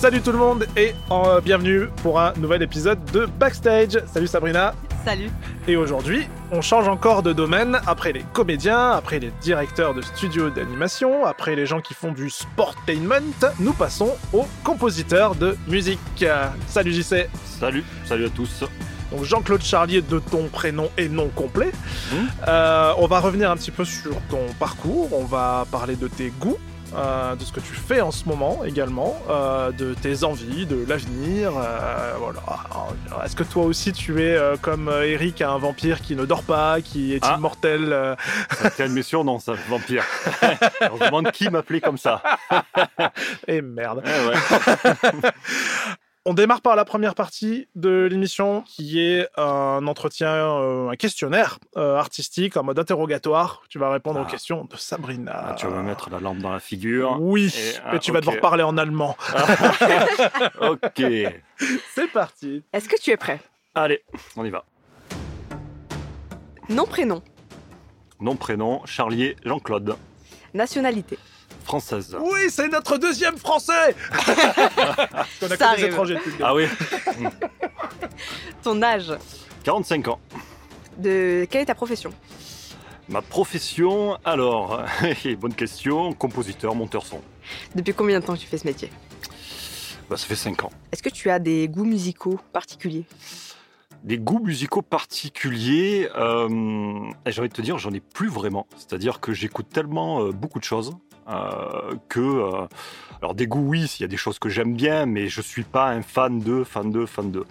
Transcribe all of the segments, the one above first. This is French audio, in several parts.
Salut tout le monde et euh, bienvenue pour un nouvel épisode de Backstage. Salut Sabrina. Salut. Et aujourd'hui, on change encore de domaine. Après les comédiens, après les directeurs de studios d'animation, après les gens qui font du sportainment, nous passons aux compositeurs de musique. Salut JC. Salut, salut à tous. Donc Jean-Claude Charlier de ton prénom et nom complet. Mmh. Euh, on va revenir un petit peu sur ton parcours, on va parler de tes goûts, euh, de ce que tu fais en ce moment également, euh, de tes envies, de l'avenir. euh, voilà. Est-ce que toi aussi tu es euh, comme euh, Eric, un vampire qui ne dort pas, qui est Ah. immortel tient une mission, non, ça, vampire. On se demande qui m'appelait comme ça. Et merde. Eh ouais. On démarre par la première partie de l'émission qui est un entretien, euh, un questionnaire euh, artistique en mode interrogatoire. Tu vas répondre aux Ah. questions de Sabrina. Ah, tu vas me mettre la lampe dans la figure. Oui, Et, mais ah, tu vas devoir parler en allemand. ok. C'est parti. Est-ce que tu es prêt? Allez, on y va. Nom, prénom, Nom, prénom, Charlier, Jean-Claude. nationalité. Française. Oui, c'est notre deuxième français Parce qu'on a Ça que des arrive. étrangers depuis le début. Ah oui Ton âge. 45 ans. De quelle est ta profession Ma profession, alors, bonne question, compositeur, monteur son. Depuis combien de temps tu fais ce métier Bah, ça fait 5 ans. Est-ce que tu as des goûts musicaux particuliers Des goûts musicaux particuliers, euh, et j'ai envie de te dire, j'en ai plus vraiment. C'est-à-dire que j'écoute tellement euh, beaucoup de choses euh, que. euh, alors, des goûts, oui, il y a des choses que j'aime bien, mais je suis pas un fan de, fan de, fan de.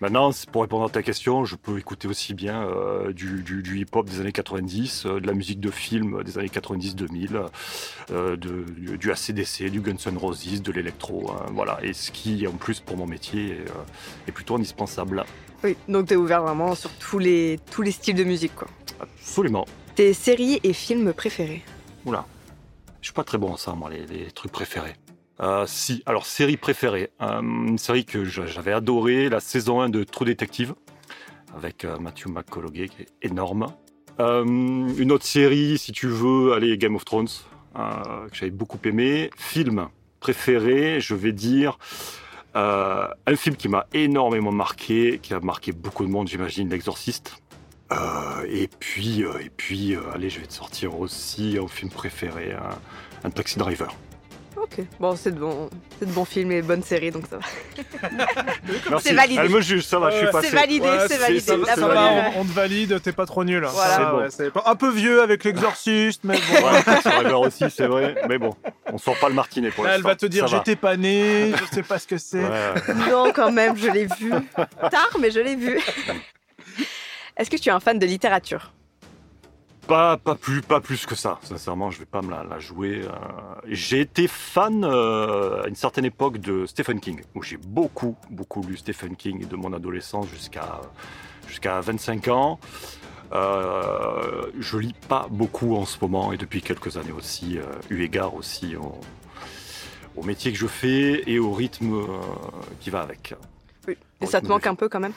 Maintenant, pour répondre à ta question, je peux écouter aussi bien euh, du, du- du hip-hop des années 90, euh, de la musique de film des années 90-2000, euh, de- du, du ACDC, du Guns N' Roses, de l'électro. hein, voilà. Et ce qui, en plus, pour mon métier, est, est plutôt indispensable. Oui, donc tu es ouvert vraiment sur tous les, tous les styles de musique. quoi. Absolument. Tes séries et films préférés Oula. Je suis pas très bon en ça, moi, les, trucs préférés. Euh, si, alors, série préférée. Euh, une série que j'avais adorée, la saison 1 de True Detective, avec euh, Matthew McConaughey, qui est énorme. Euh, une autre série, si tu veux, allez, Game of Thrones, que j'avais beaucoup aimé. Film préféré, je vais dire. un film qui m'a énormément marqué, qui a marqué beaucoup de monde, j'imagine, L'Exorciste. Euh, et puis, euh, et puis euh, allez, je vais te sortir aussi un film préféré, un, un Taxi Driver. Ok, bon, c'est de bons c'est de bons films et de bonnes séries, donc ça va. Merci. C'est validé. Elle me juge, ça va, je suis passé. C'est validé, Ouais, c'est c'est- validé. ça va, La c'est Ça bonne va, validé. humeur. on, on te valide, t'es pas trop nul. hein. Voilà. C'est bon. ouais, c'est pas- un peu vieux avec l'exorciste, mais bon. Ouais, Taxi Driver aussi, c'est vrai. Mais bon, on sort pas le martinet pour Là, elle l'instant. va te dire Ça va. j'étais pas né, je sais pas ce que c'est. Ouais. Non, quand même, je l'ai vu. Tard, mais je l'ai vu. Est-ce que tu es un fan de littérature? Pas, pas, plus, pas plus que ça. Sincèrement, je vais pas me la, la jouer. euh. J'ai été fan euh, à une certaine époque de Stephen King, où j'ai beaucoup, beaucoup lu Stephen King de mon adolescence jusqu'à jusqu'à 25 ans. Euh, je lis pas beaucoup en ce moment et depuis quelques années aussi, euh, eu égard aussi au, au métier que je fais et au rythme qui va avec. Oui. Et ça te manque un peu quand même?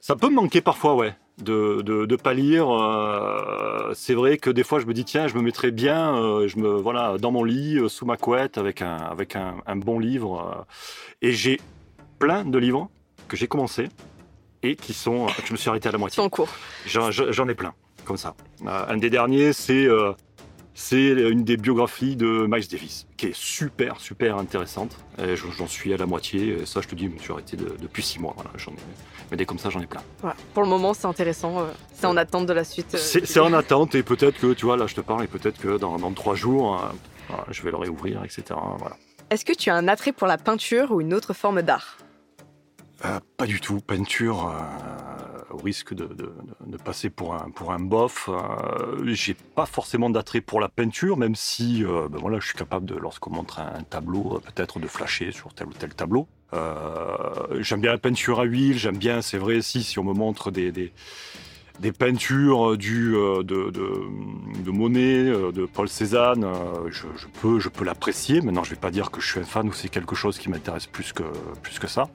Ça peut me manquer parfois, ouais, de de, de pas lire. euh, c'est vrai que des fois, je me dis tiens, je me mettrais bien, euh, je me voilà dans mon lit, euh, sous ma couette, avec un avec un, un bon livre. et j'ai plein de livres que j'ai commencé et qui sont je me suis arrêté à la moitié. Ton cours. J'en ai plein, comme ça. Un des derniers, c'est c'est une des biographies de Miles Davis, qui est super, super intéressante. J'en suis à la moitié. Et ça, je te dis, je me suis arrêté de- depuis six mois. Voilà, j'en ai, mais des comme ça, j'en ai plein. Voilà. Pour le moment, c'est intéressant. euh, C'est en attente de la suite. euh, C'est en attente et peut-être que, tu vois, là, je te parle et peut-être que dans, dans trois jours, euh, voilà, je vais le réouvrir, etc. Voilà. Est-ce que tu as un attrait pour la peinture ou une autre forme d'art? Euh, pas du tout. Peinture, euh, au risque de, de- passer pour un, pour un bof. Euh, J'ai pas forcément d'attrait pour la peinture, même si euh, ben voilà, je suis capable, lorsqu'on montre un tableau, euh, peut-être de flasher sur tel ou tel tableau. Euh, j'aime bien la peinture à huile, j'aime bien, c'est vrai, si, si on me montre des, des, peintures du, de, de, Monet, de Paul Cézanne, je, peux, je peux l'apprécier. Maintenant, je vais pas dire que je suis un fan ou c'est quelque chose qui m'intéresse plus que, plus que ça.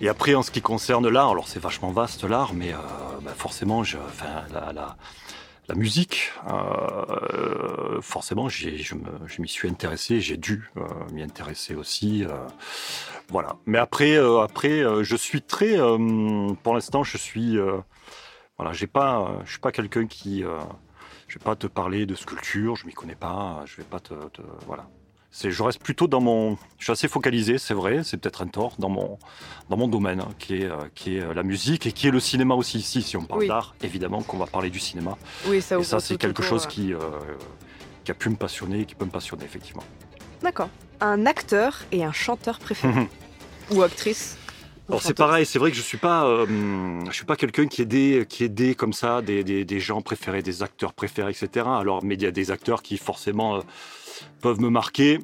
Et après, en ce qui concerne l'art, alors c'est vachement vaste l'art, mais euh, bah, forcément, la, la, la musique, euh, forcément, je m'y suis intéressé, j'ai dû euh, m'y intéresser aussi. euh, voilà. Mais après, après, je suis très, pour l'instant, je suis, voilà, j'ai pas, je suis pas quelqu'un qui, je vais pas te parler de sculpture, je m'y connais pas, je vais pas te- voilà. Je reste plutôt dans mon, je suis assez focalisé, c'est vrai, c'est peut-être un tort, dans mon, dans mon domaine, hein, qui est, euh, qui est euh, la musique et qui est le cinéma aussi. Ici, si on parle Oui. d'art, évidemment qu'on va parler du cinéma. Oui, ça Et ça, c'est quelque chose euh. qui, euh, qui a pu me passionner, qui peut me passionner, effectivement. D'accord. Un acteur et un chanteur préféré Ou actrice Alors c'est pareil, c'est vrai que je suis pas, euh, je suis pas quelqu'un qui est des, qui est des comme ça, des, des, des gens préférés, des acteurs préférés, etc. Alors, mais il y a des acteurs qui forcément euh, peuvent me marquer.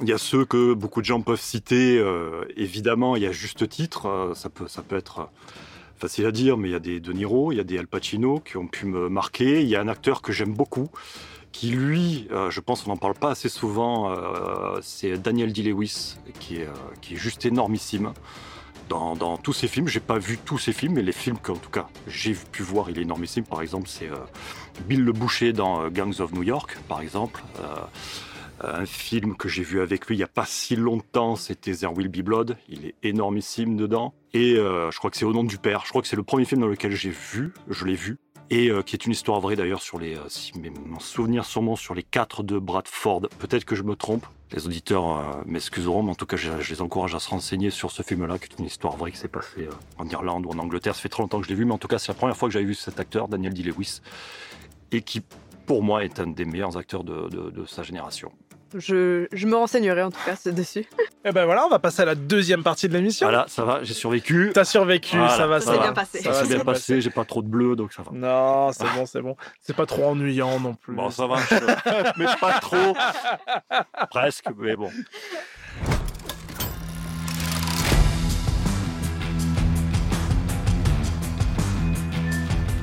Il y a ceux que beaucoup de gens peuvent citer, euh, évidemment, il y a juste titre. ça peut, ça peut être facile à dire, mais il y a des De Niro, il y a des Al Pacino qui ont pu me marquer. Il y a un acteur que j'aime beaucoup, qui lui, euh, je pense qu'on n'en parle pas assez souvent, euh, c'est Daniel Day-Lewis, qui est, euh, qui est juste énormissime dans, tous ses films. J'ai pas vu tous ses films, mais les films qu'en tout cas j'ai pu voir, il est énormissime. Par exemple, c'est euh, Bill le Boucher dans euh, Gangs of New York, par exemple. Euh, un film que j'ai vu avec lui il n'y a pas si longtemps, c'était There Will Be Blood. Il est énormissime dedans. Et je crois que c'est Au nom du père. Je crois que c'est le premier film dans lequel j'ai vu, je l'ai vu. Et euh, qui est une histoire vraie d'ailleurs sur les, euh, si mes mon souvenir sûrement sur les quatre de Bradford. Peut-être que je me trompe. Les auditeurs euh, m'excuseront, mais en tout cas, je, les encourage à se renseigner sur ce film-là, qui est une histoire vraie qui s'est passée en Irlande ou en Angleterre. Ça fait très longtemps que je l'ai vu, mais en tout cas, c'est la première fois que j'avais vu cet acteur, Daniel Day-Lewis, et qui, pour moi, est un des meilleurs acteurs de sa génération. Je, je me renseignerai en tout cas c'est dessus. Et ben voilà, on va passer à la deuxième partie de l'émission. Voilà, ça va, j'ai survécu. T'as survécu, Voilà, ça va, ça ça s'est va. bien passé. Ça s'est bien passé, j'ai pas trop de bleu, donc ça va. Non, c'est bon, c'est bon. C'est pas trop ennuyant non plus. Bon, ça va, je- mais pas trop. Presque, mais bon.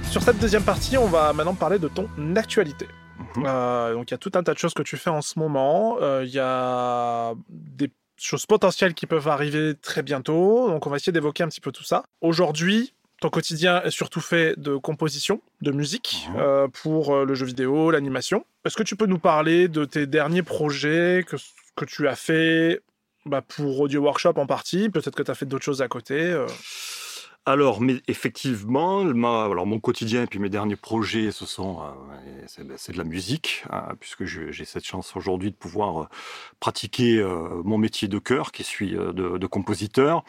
Sur cette deuxième partie, on va maintenant parler de ton actualité. Mhm. Euh, donc il y a tout un tas de choses que tu fais en ce moment. Euh, Il y a des choses potentielles qui peuvent arriver très bientôt. Donc on va essayer d'évoquer un petit peu tout ça. Aujourd'hui, ton quotidien est surtout fait de composition, de musique Mhm. euh, pour le jeu vidéo, l'animation. Est-ce que tu peux nous parler de tes derniers projets que, que tu as fait bah, pour Audio Workshop en partie? Peut-être que tu as fait d'autres choses à côté. Alors, effectivement, mon quotidien et puis mes derniers projets, ce sont, euh, c'est de la musique, hein, puisque j'ai cette chance aujourd'hui de pouvoir euh, pratiquer euh, mon métier de cœur, qui suis de, de compositeur.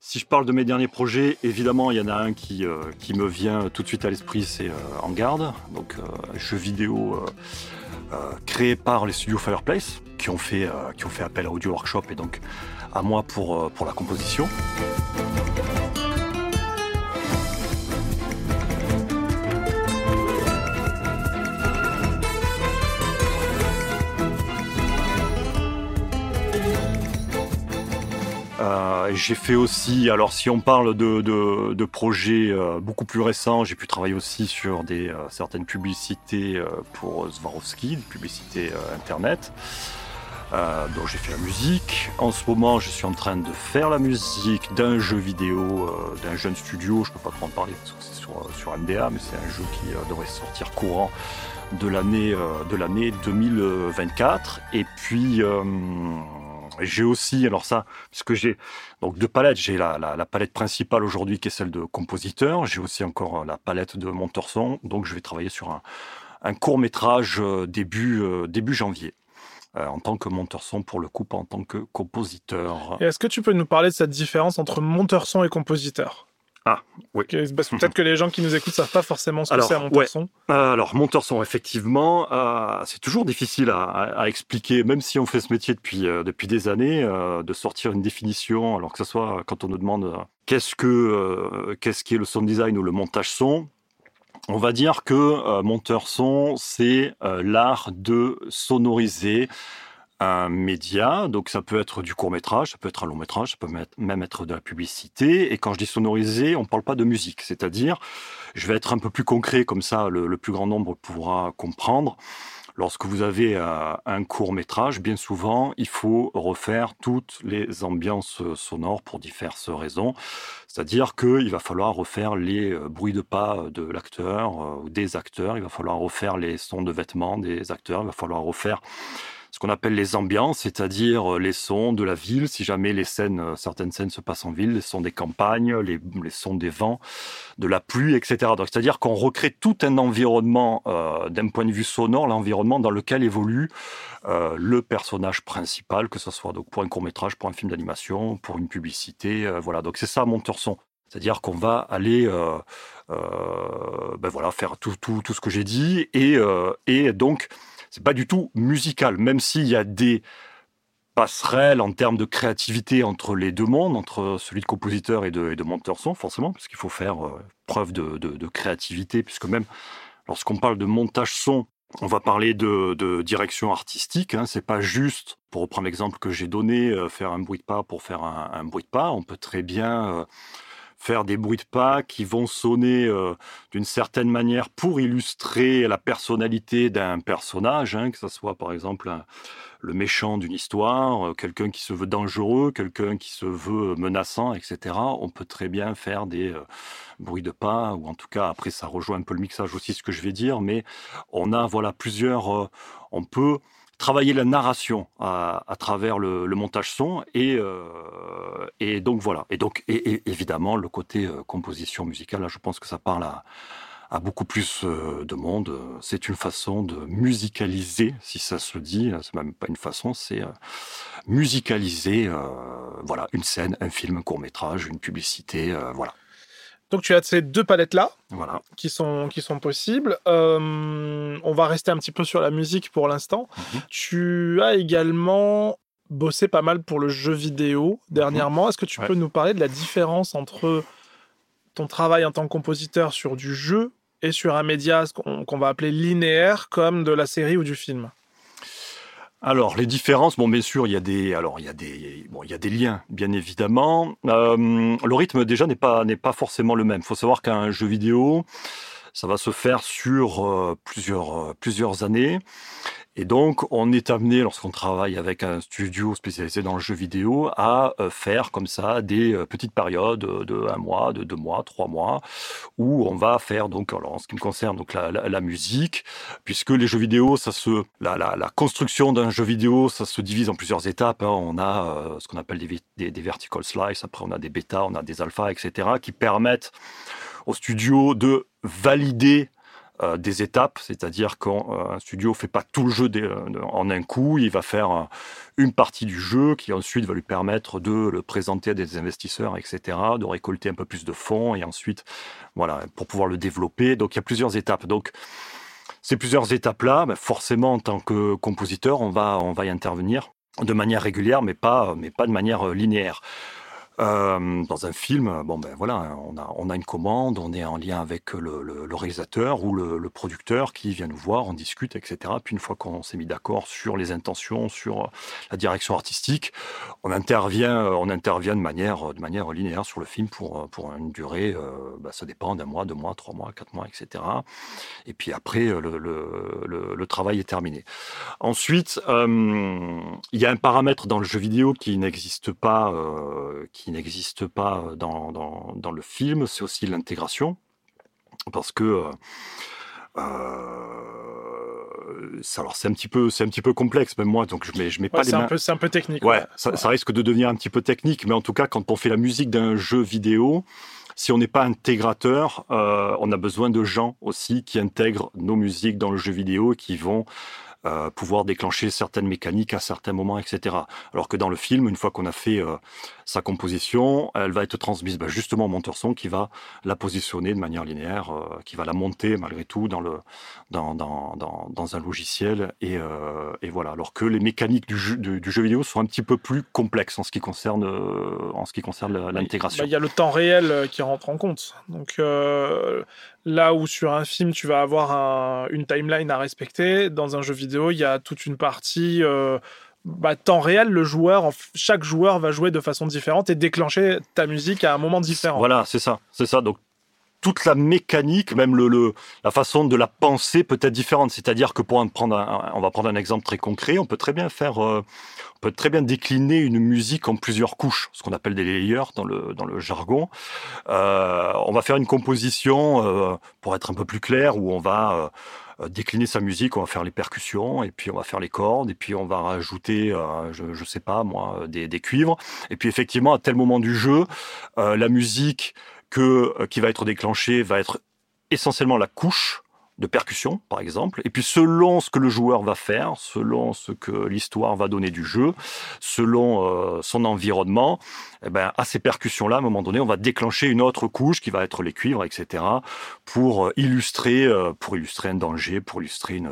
Si je parle de mes derniers projets, évidemment, il y en a un qui, me vient tout de suite à l'esprit, c'est En Garde, donc jeu vidéo créé par les studios Fireplace, qui ont fait, appel à Audio Workshop et donc à moi pour la composition. J'ai fait aussi, alors si on parle de, de, projets euh, beaucoup plus récents, j'ai pu travailler aussi sur des, euh, certaines publicités euh, pour Swarovski, des publicités internet, dont j'ai fait la musique. En ce moment, je suis en train de faire la musique d'un jeu vidéo, d'un jeune studio, je peux pas trop en parler parce que c'est sur, sur MDA, mais c'est un jeu qui devrait sortir courant de l'année de l'année 2024. Et puis j'ai aussi, alors ça, puisque j'ai donc deux palettes, j'ai la, la, palette principale aujourd'hui qui est celle de compositeur, j'ai aussi encore euh, la palette de monteur son, donc je vais travailler sur un, un court métrage euh, début euh, début janvier. en tant que monteur son pour le coup, pas en tant que compositeur. Est-ce que tu peux nous parler de cette différence entre monteur son et compositeur? Ah, oui. Ok, Parce que peut-être que les gens qui nous écoutent savent pas forcément ce que c'est un monteur ouais. son. Euh, Alors, monteur son, effectivement, euh, c'est toujours difficile à, à- à expliquer, même si on fait ce métier depuis, euh, depuis des années, euh, de sortir une définition, alors que ce soit quand on nous demande qu'est-ce que qu'est-ce qui est le sound design ou le montage son. On va dire que monteur son, c'est l'art de sonoriser un média. Donc ça peut être du court métrage, ça peut être un long métrage, ça peut même être de la publicité. Et quand je dis sonoriser, on ne parle pas de musique. C'est-à-dire, je vais être un peu plus concret, comme ça le, plus grand nombre pourra comprendre. lorsque vous avez un court métrage, bien souvent, il faut refaire toutes les ambiances sonores pour diverses raisons. C'est-à-dire qu'il va falloir refaire les bruits de pas de l'acteur ou des acteurs, il va falloir refaire les sons de vêtements des acteurs, il va falloir refaire qu'on appelle les ambiances, c'est-à-dire euh, les sons de la ville, si jamais les scènes, euh, certaines scènes se passent en ville, les sons des campagnes, les, sons des vents, de la pluie, etc. Donc, c'est-à-dire qu'on recrée tout un environnement euh, d'un point de vue sonore, l'environnement dans lequel évolue le personnage principal, que ce soit donc pour un court métrage, pour un film d'animation, pour une publicité, voilà. Donc c'est ça monteur son. C'est-à-dire qu'on va aller, ben voilà, faire tout, tout, tout ce que j'ai dit et, et donc c'est pas du tout musical, même s'il y a des passerelles en termes de créativité entre les deux mondes, entre celui de compositeur et de, monteur son, forcément, parce qu'il faut faire euh, preuve de, créativité, puisque même lorsqu'on parle de montage son, on va parler de, direction artistique. Hein, c'est pas juste, pour reprendre l'exemple que j'ai donné, euh, faire un bruit de pas pour faire un, bruit de pas. On peut très bien euh, faire des bruits de pas qui vont sonner euh, d'une certaine manière pour illustrer la personnalité d'un personnage, hein, que ce soit par exemple le méchant d'une histoire, euh, quelqu'un qui se veut dangereux, quelqu'un qui se veut menaçant, etc. On peut très bien faire des euh, bruits de pas, ou en tout cas après ça rejoint un peu le mixage aussi ce que je vais dire, mais on a voilà plusieurs, on peut travailler la narration à, travers le, montage son et, euh, et donc voilà. Et donc et, évidemment le côté euh, composition musicale là je pense que ça parle à, beaucoup plus euh, de monde. C'est une façon de musicaliser si ça se dit c'est même pas une façon c'est musicaliser voilà une scène un film un court métrage une publicité voilà donc tu as ces deux palettes-là voilà. qui, sont, qui sont possibles. Euh, on va rester un petit peu sur la musique pour l'instant. Mhm. Tu as également bossé pas mal pour le jeu vidéo dernièrement. Est-ce que tu peux nous parler de la différence entre ton travail en tant que compositeur sur du jeu et sur un média qu'on va appeler linéaire comme de la série ou du film? Alors les différences, bon bien sûr il y a des, alors il y a des, bon il y a des liens bien évidemment. Euh, le rythme déjà n'est pas n'est pas forcément le même. Il faut savoir qu'un jeu vidéo, ça va se faire sur euh, plusieurs euh, plusieurs années. Et donc, on est amené, lorsqu'on travaille avec un studio spécialisé dans le jeu vidéo, à euh, faire comme ça des euh, petites périodes de un mois, de deux mois, trois mois, où on va faire donc, alors en ce qui me concerne, donc la, musique, puisque les jeux vidéo, ça se, la, construction d'un jeu vidéo, ça se divise en plusieurs étapes. Hein. On a euh, ce qu'on appelle des, des, vertical slices, après on a des bêtas, on a des alphas, etc., qui permettent au studio de valider euh, des étapes, c'est-à-dire qu'un euh, studio fait pas tout le jeu euh, en un coup, il va faire une partie du jeu qui ensuite va lui permettre de le présenter à des investisseurs, etc., de récolter un peu plus de fonds et ensuite, voilà, pour pouvoir le développer. Donc il y a plusieurs étapes. Donc ces plusieurs étapes-là, ben, forcément en tant que compositeur, on va, on va y intervenir de manière régulière, mais pas, mais pas de manière linéaire. Euh, dans un film, bon ben voilà, on a, une commande, on est en lien avec le, réalisateur ou le, producteur qui vient nous voir, on discute, etc. Puis une fois qu'on s'est mis d'accord sur les intentions, sur la direction artistique, on intervient, on intervient de manière, de manière linéaire sur le film pour, une durée, euh, bah, ça dépend d'un mois, deux mois, trois mois, quatre mois, etc. Et puis après, le, travail est terminé. Ensuite, euh, il y a un paramètre dans le jeu vidéo qui n'existe pas, euh, qui n'existe pas dans, dans, le film, c'est aussi l'intégration. Parce que euh, euh, alors c'est un petit peu c'est un petit peu complexe même moi donc je mets je mets pas les mains. c'est un peu technique ouais, Ça, ça, risque de devenir un petit peu technique mais en tout cas quand on fait la musique d'un jeu vidéo si on n'est pas intégrateur euh, on a besoin de gens aussi qui intègrent nos musiques dans le jeu vidéo qui vont euh, pouvoir déclencher certaines mécaniques à certains moments, etc. Alors que dans le film, une fois qu'on a fait euh, sa composition, elle va être transmise bah, justement au monteur son qui va la positionner de manière linéaire, euh, qui va la monter malgré tout dans, le, dans, dans, dans, dans un logiciel. Et, et, voilà. Alors que les mécaniques du jeu, du, jeu, vidéo sont un petit peu plus complexes en ce qui concerne, en ce qui concerne l'intégration. Bah, il y a le temps réel qui rentre en compte. Donc Là où sur un film, tu vas avoir une timeline à respecter, dans un jeu vidéo, il y a toute une partie euh, bah, temps réel. Le joueur, chaque joueur va jouer de façon différente et déclencher ta musique à un moment différent. Voilà, c'est ça, c'est ça. Donc toute la mécanique, même le, le, la façon de la penser peut être différente. C'est-à-dire que pour prendre un, on va prendre un exemple très concret, on peut très bien faire, euh, on peut très bien décliner une musique en plusieurs couches, ce qu'on appelle des layers dans le dans le jargon. Euh, on va faire une composition euh, pour être un peu plus clair où on va euh, décliner sa musique, on va faire les percussions, et puis on va faire les cordes, et puis on va rajouter, je, je sais pas moi, des, des cuivres. Et puis effectivement, à tel moment du jeu, la musique que, euh, qui va être déclenché va être essentiellement la couche de percussion, par exemple. Et puis, selon ce que le joueur va faire, selon ce que l'histoire va donner du jeu, selon euh, son environnement, eh ben, à ces percussions-là, à un moment donné, on va déclencher une autre couche qui va être les cuivres, etc., pour euh, illustrer, pour illustrer un danger, pour illustrer une,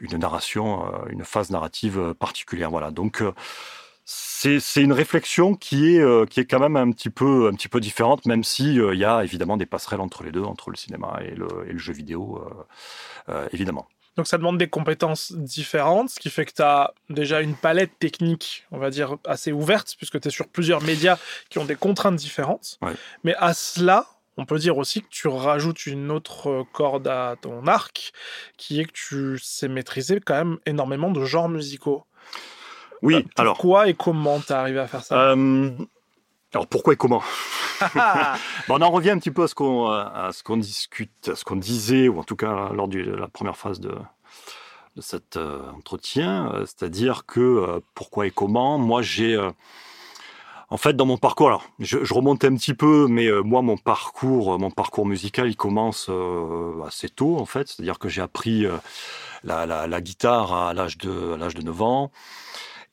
une narration, une phase narrative particulière. Voilà. Donc, c'est une réflexion qui est euh, qui est quand même un petit peu un petit peu différente, même si euh, il y a évidemment des passerelles entre les deux, entre le cinéma et le, et le jeu vidéo, euh, évidemment. Donc ça demande des compétences différentes, ce qui fait que tu as déjà une palette technique, on va dire, assez ouverte, puisque tu es sur plusieurs médias qui ont des contraintes différentes. Mais à cela, on peut dire aussi que tu rajoutes une autre corde à ton arc, qui est que tu sais maîtriser quand même énormément de genres musicaux. Oui, euh, alors. Pourquoi et comment t'es arrivé à faire ça? Euh, Alors pourquoi et comment? On en revient un petit peu à ce qu'on à ce qu'on discute, à ce qu'on disait, ou en tout cas lors de la première phase de, de cet euh, entretien, c'est-à-dire que pourquoi et comment? Moi, j'ai en fait, dans mon parcours, alors je, je remonte un petit peu, mais moi, mon parcours, mon parcours musical, il commence assez tôt, en fait. C'est-à-dire que j'ai appris la, la, la, guitare à l'âge de, à l'âge de 9 ans.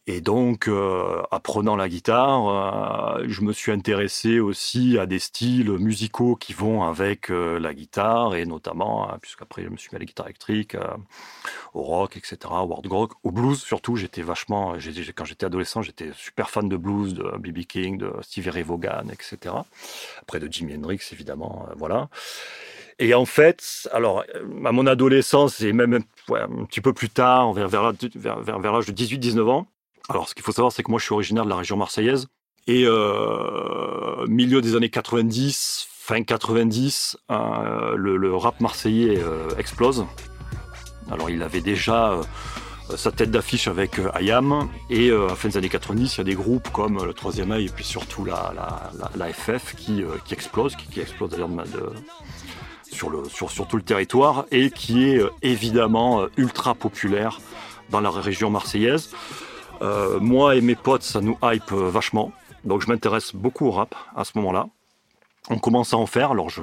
Et donc, euh, apprenant la guitare, euh, je me suis intéressé aussi à des styles musicaux qui vont avec euh, la guitare, et notamment, hein, puisqu'après je me suis mis à la guitare électrique, au rock, etc., au world rock, au blues surtout. J'étais vachement, quand j'étais adolescent, j'étais super fan de blues, de B.B. King, de Stevie Ray Vaughan, etc. Après de Jimi Hendrix, évidemment, voilà. Et en fait, alors, à mon adolescence et même un petit peu plus tard, vers, vers, vers, vers l'âge de 18-19 ans, alors, ce qu'il faut savoir, c'est que moi, je suis originaire de la région marseillaise. Et euh, milieu des années 90, fin 90, euh, le, rap marseillais euh, explose. Alors, il avait déjà sa tête d'affiche avec Ayam. Et à fin des années 90, il y a des groupes comme le Troisième œil et puis surtout la, FF qui, explose, qui, explose d'ailleurs sur tout le territoire et qui est évidemment ultra populaire dans la région marseillaise. Euh, moi et mes potes, ça nous hype euh, vachement. Donc je m'intéresse beaucoup au rap à ce moment-là. On commence à en faire. Alors je,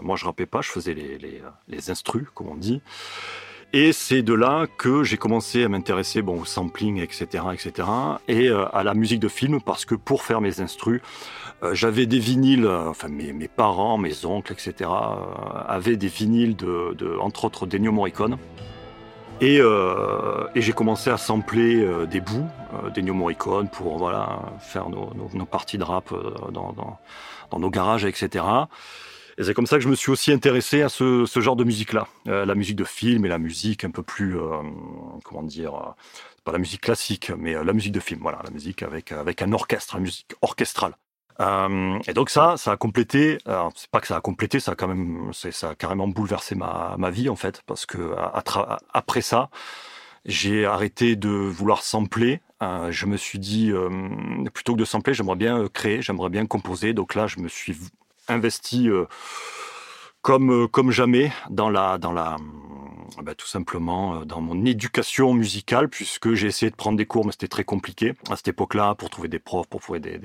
moi je rappais pas, je faisais les, les, instrus, comme on dit. Et c'est de là que j'ai commencé à m'intéresser au sampling, etc., etc., et euh, à la musique de film, parce que pour faire mes instrus, j'avais des vinyles, enfin mes, parents, mes oncles, etc., avaient des vinyles de, de, entre autres, d'Ennio Morricone. Et, euh, et j'ai commencé à sampler euh, des bouts euh, d'Ennio Morricone pour voilà, faire nos, nos, nos parties de rap euh, dans, dans, dans, nos garages, etc. Et c'est comme ça que je me suis aussi intéressé à ce, ce genre de musique-là, euh, la musique de film et la musique un peu plus, euh, comment dire, pas la musique classique, mais la musique de film, voilà, la musique avec, avec un orchestre, la musique orchestrale. Euh, et donc ça, ça a complété. C'est pas que ça a complété, ça a quand même, ça a carrément bouleversé ma, vie en fait, parce que après ça, j'ai arrêté de vouloir sampler. Euh, je me suis dit, euh, plutôt que de sampler, j'aimerais bien créer, j'aimerais bien composer. Donc là, je me suis investi comme comme jamais dans la dans la bah, tout simplement euh, dans mon éducation musicale, puisque j'ai essayé de prendre des cours, mais c'était très compliqué à cette époque-là pour trouver des profs, pour trouver des,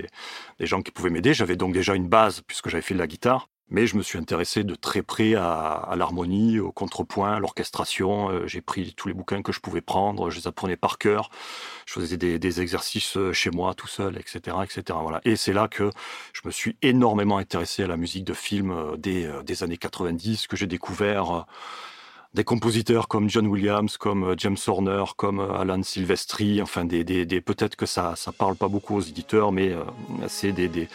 gens qui pouvaient m'aider. J'avais donc déjà une base, puisque j'avais fait de la guitare. Mais je me suis intéressé de très près à, l'harmonie, au contrepoint, à l'orchestration. Euh, j'ai pris tous les bouquins que je pouvais prendre, je les apprenais par cœur. Je faisais des, des exercices euh, chez moi, tout seul, etc., etc. Voilà. Et c'est là que je me suis énormément intéressé à la musique de film des, des années 90, que j'ai découvert des compositeurs comme John Williams, comme euh, James Horner, comme euh, Alan Silvestri, enfin des, des, des peut-être que ça ça parle pas beaucoup aux éditeurs, mais euh, c'est des, des,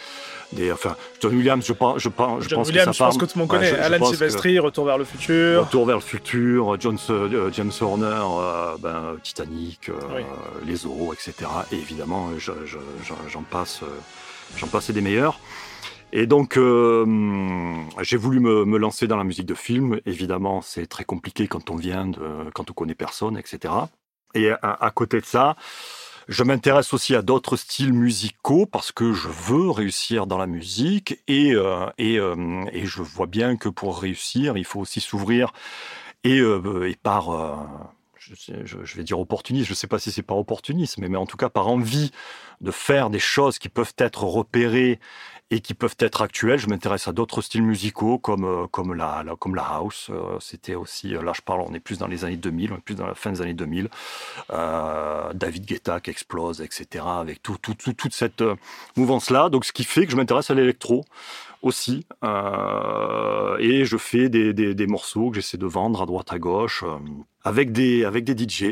des, enfin John Williams, je pense je pense John pense Williams, que ça je pense que tout le monde connaît. Ouais, je, Alan je Silvestri, Retour vers le futur. Retour vers le futur, John, euh, James Horner, euh, ben, Titanic, euh, oui. Les Zorro, etc. Et évidemment, j'en passe, j'en passe des meilleurs. Et donc, euh, j'ai voulu me, lancer dans la musique de film. Évidemment, c'est très compliqué quand on vient quand on connaît personne, etc. Et à, côté de ça, je m'intéresse aussi à d'autres styles musicaux parce que je veux réussir dans la musique et, euh, et, euh, et, je vois bien que pour réussir, il faut aussi s'ouvrir et, et par je, vais dire opportuniste, je ne sais pas si c'est par opportunisme, mais en tout cas par envie de faire des choses qui peuvent être repérées et qui peuvent être actuelles. Je m'intéresse à d'autres styles musicaux comme euh, comme la, comme la house. Euh, c'était aussi euh, là je parle, on est plus dans les années 2000, on est plus dans la fin des années 2000. Euh, David Guetta qui explose, etc. Avec tout, tout, tout toute cette mouvance là. Donc ce qui fait que je m'intéresse à l'électro aussi et je fais des, des, des morceaux que j'essaie de vendre à droite à gauche avec des avec des DJ.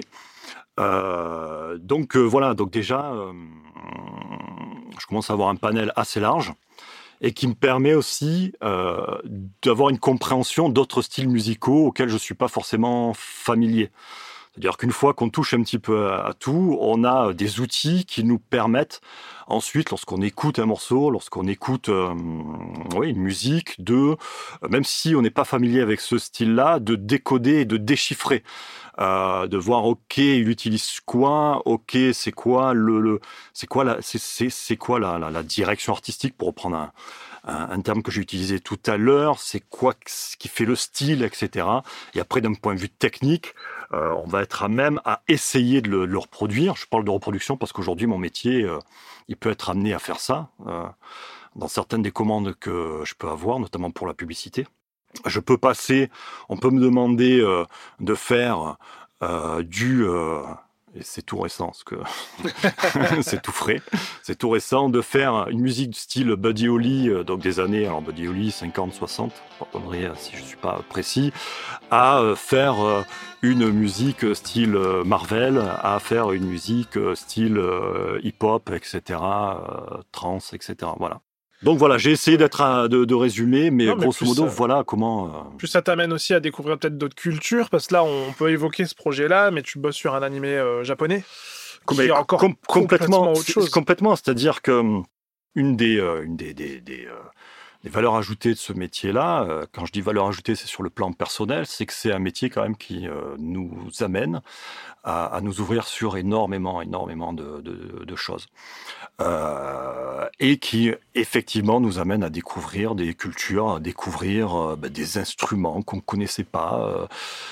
Donc voilà, donc déjà je commence à avoir un panel assez large et qui me permet aussi euh, d'avoir une compréhension d'autres styles musicaux auxquels je suis pas forcément familier. C'est-à-dire qu'une fois qu'on touche un petit peu à, tout, on a des outils qui nous permettent ensuite, lorsqu'on écoute un morceau, lorsqu'on écoute euh, oui, une musique, de, même si on n'est pas familier avec ce style-là, de décoder de déchiffrer. Euh, de voir ok il utilise quoi ok c'est quoi le, le c'est quoi la c'est c'est quoi la, la, la, direction artistique pour reprendre un, un, terme que j'ai utilisé tout à l'heure c'est quoi ce qui fait le style etc et après d'un point de vue technique euh, on va être à même à essayer de le, reproduire. Je parle de reproduction parce qu'aujourd'hui mon métier euh, il peut être amené à faire ça euh, dans certaines des commandes que je peux avoir notamment pour la publicité. Je peux passer, on peut me demander de faire du... Et c'est tout récent, ce que c'est tout frais. C'est tout récent de faire une musique du style Buddy Holly, euh, donc des années, alors Buddy Holly 50, 60, pardonnerai si je suis pas précis, à euh, faire euh, une musique style Marvel, à faire une musique style hip-hop, etc., trance, etc. Voilà. Donc voilà, j'ai essayé d'être de, de, résumer, mais, non, mais grosso modo, ça, voilà comment. Euh... Plus ça t'amène aussi à découvrir peut-être d'autres cultures, parce que là, on peut évoquer ce projet-là, mais tu bosses sur un animé euh, japonais. Comme, qui est encore com complètement, autre chose. Complètement, c'est-à-dire que hum, une des, euh, une des, des, des, euh, des valeurs ajoutées de ce métier-là, euh, quand je dis valeur ajoutée, c'est sur le plan personnel, c'est que c'est un métier quand même qui euh, nous amène à, nous ouvrir sur énormément, énormément de, choses. Euh, et qui effectivement nous amène à découvrir des cultures, à découvrir bah, des instruments qu'on ne connaissait pas,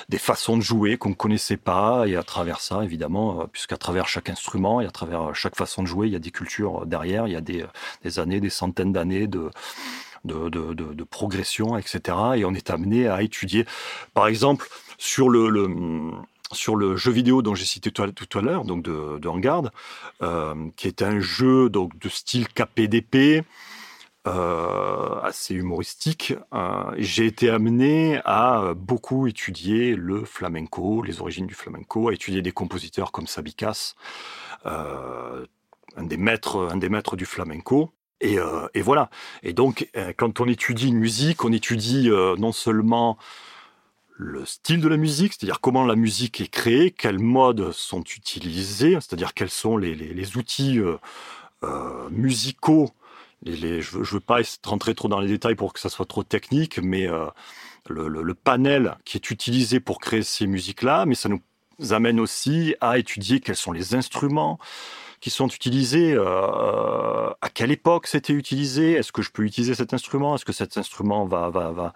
des façons de jouer qu'on ne connaissait pas, et à travers ça, évidemment, puisqu'à travers chaque instrument et à travers chaque façon de jouer, il y a des cultures derrière, il y a des années, des centaines d'années de de, progression, etc. Et on est amené à étudier, par exemple, sur le, sur le jeu vidéo dont j'ai cité tout à, l'heure, donc de, de Vanguard, euh, qui est un jeu donc de style KPDP, euh, assez humoristique. Euh, j'ai été amené à beaucoup étudier le flamenco, les origines du flamenco, à étudier des compositeurs comme Sabikas, euh, un des maîtres, un des maîtres du flamenco. Et, euh, et, voilà. Et donc, euh, quand on étudie une musique, on étudie euh, non seulement le style de la musique, c'est-à-dire comment la musique est créée, quels modes sont utilisés, c'est-à-dire quels sont les, outils musicaux. Je ne veux, pas rentrer trop dans les détails pour que ça soit trop technique, mais le, panel qui est utilisé pour créer ces musiques-là, mais ça nous amène aussi à étudier quels sont les instruments, qui sont utilisés, euh, à quelle époque c'était utilisé, est-ce que je peux utiliser cet instrument, est-ce que cet instrument va, va, va,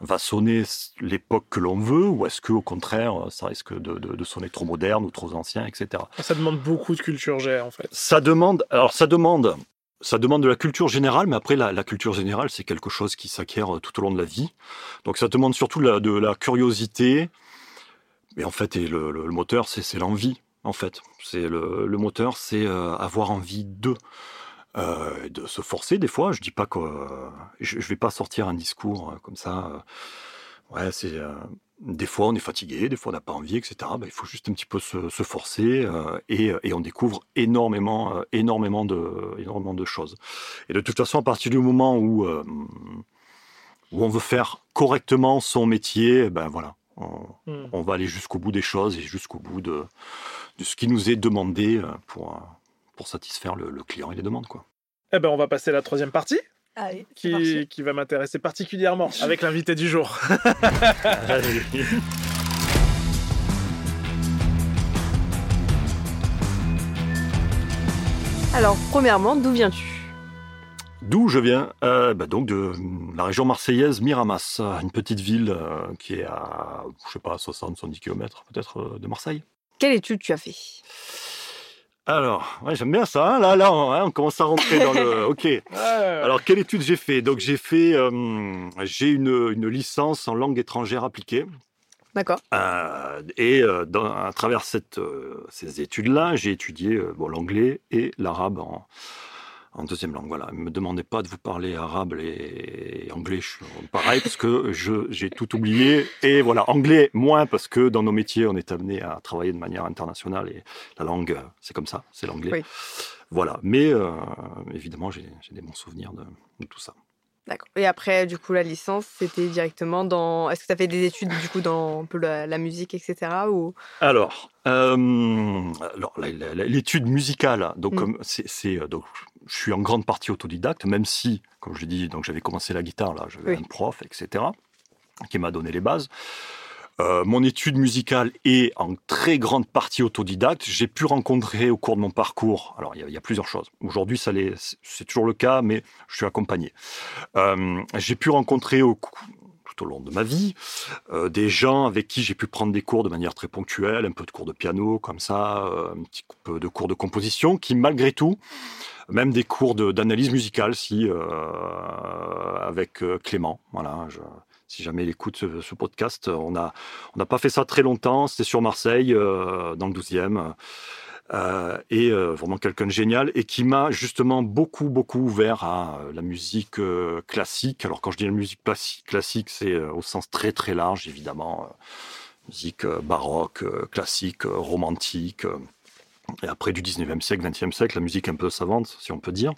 va sonner l'époque que l'on veut, ou est-ce que au contraire, ça risque de, de, de, sonner trop moderne ou trop ancien, etc. Ça demande beaucoup de culture G, en fait. Ça demande, alors ça demande, ça demande de la culture générale, mais après la, la culture générale, c'est quelque chose qui s'acquiert tout au long de la vie. Donc ça demande surtout la, de la curiosité, mais en fait, et le, le, le moteur, c'est l'envie en fait. C'est le, le, moteur, c'est euh, avoir envie de. Euh, de se forcer des fois. Je dis pas que euh, je, je, vais pas sortir un discours euh, comme ça. Ouais, c'est des fois on est fatigué, des fois on n'a pas envie, etc. Ben, il faut juste un petit peu se, se forcer et, et, on découvre énormément, énormément de, énormément de choses. Et de toute façon, à partir du moment où où on veut faire correctement son métier, ben voilà, on, mm. on va aller jusqu'au bout des choses et jusqu'au bout de, de ce qui nous est demandé pour, pour satisfaire le, le client et les demandes. Quoi. Eh ben, on va passer à la troisième partie. Allez, qui, qui va m'intéresser particulièrement avec l'invité du jour. Allez. Alors, premièrement, d'où viens-tu? D'où je viens? Euh, bah Donc de la région marseillaise Miramas, une petite ville euh, qui est à, je sais pas, 60-70 km peut-être euh, de Marseille. Quelle étude tu as fait? Alors, ouais, j'aime bien ça. hein. Là, là, on, hein, on commence à rentrer dans le. Ok. Alors, quelle étude j'ai fait? Donc, j'ai fait, euh, j'ai une, une licence en langue étrangère appliquée. D'accord. Euh, et euh, dans- à travers cette, ces études-là, j'ai étudié bon, l'anglais et l'arabe en, en deuxième langue. Voilà. Ne me demandez pas de vous parler arabe et, anglais, je suis pareil, parce que je- j'ai tout oublié. Et voilà, anglais moins, parce que dans nos métiers, on est amené à travailler de manière internationale et la langue, c'est comme ça, c'est l'anglais. Oui. Voilà. Mais euh, évidemment, j'ai j'ai des bons souvenirs de, de tout ça. D'accord. Et après, du coup, la licence, c'était directement dans. Est-ce que tu as fait des études, du coup, dans un peu la, la musique, etc. Ou... Alors, euh, alors l'étude musicale, donc Mm. comme c'est, euh, donc je suis en grande partie autodidacte, même si, comme je l'ai dit, donc j'avais commencé la guitare là, j'avais Oui. un prof, etc., qui m'a donné les bases. Euh, mon étude musicale est en très grande partie autodidacte. J'ai pu rencontrer au cours de mon parcours, alors il y a, plusieurs choses. Aujourd'hui, ça c'est- toujours le cas, mais je suis accompagné. Euh, j'ai pu rencontrer au tout au long de ma vie euh, des gens avec qui j'ai pu prendre des cours de manière très ponctuelle, un peu de cours de piano comme ça, euh, un petit peu de cours de composition, qui malgré tout, même des cours d'analyse musicale, si euh, avec euh, Clément, voilà. Je, si jamais il écoute ce, podcast, on a on n'a pas fait ça très longtemps. C'était sur Marseille, euh, dans le 12e. Euh, et euh, vraiment quelqu'un de génial et qui m'a justement beaucoup beaucoup ouvert à la musique classique. Alors quand je dis la musique classi- classique, c'est au sens très très large évidemment, musique baroque, classique, romantique. et après du 19e siècle, 20e siècle, la musique un peu savante, si on peut dire,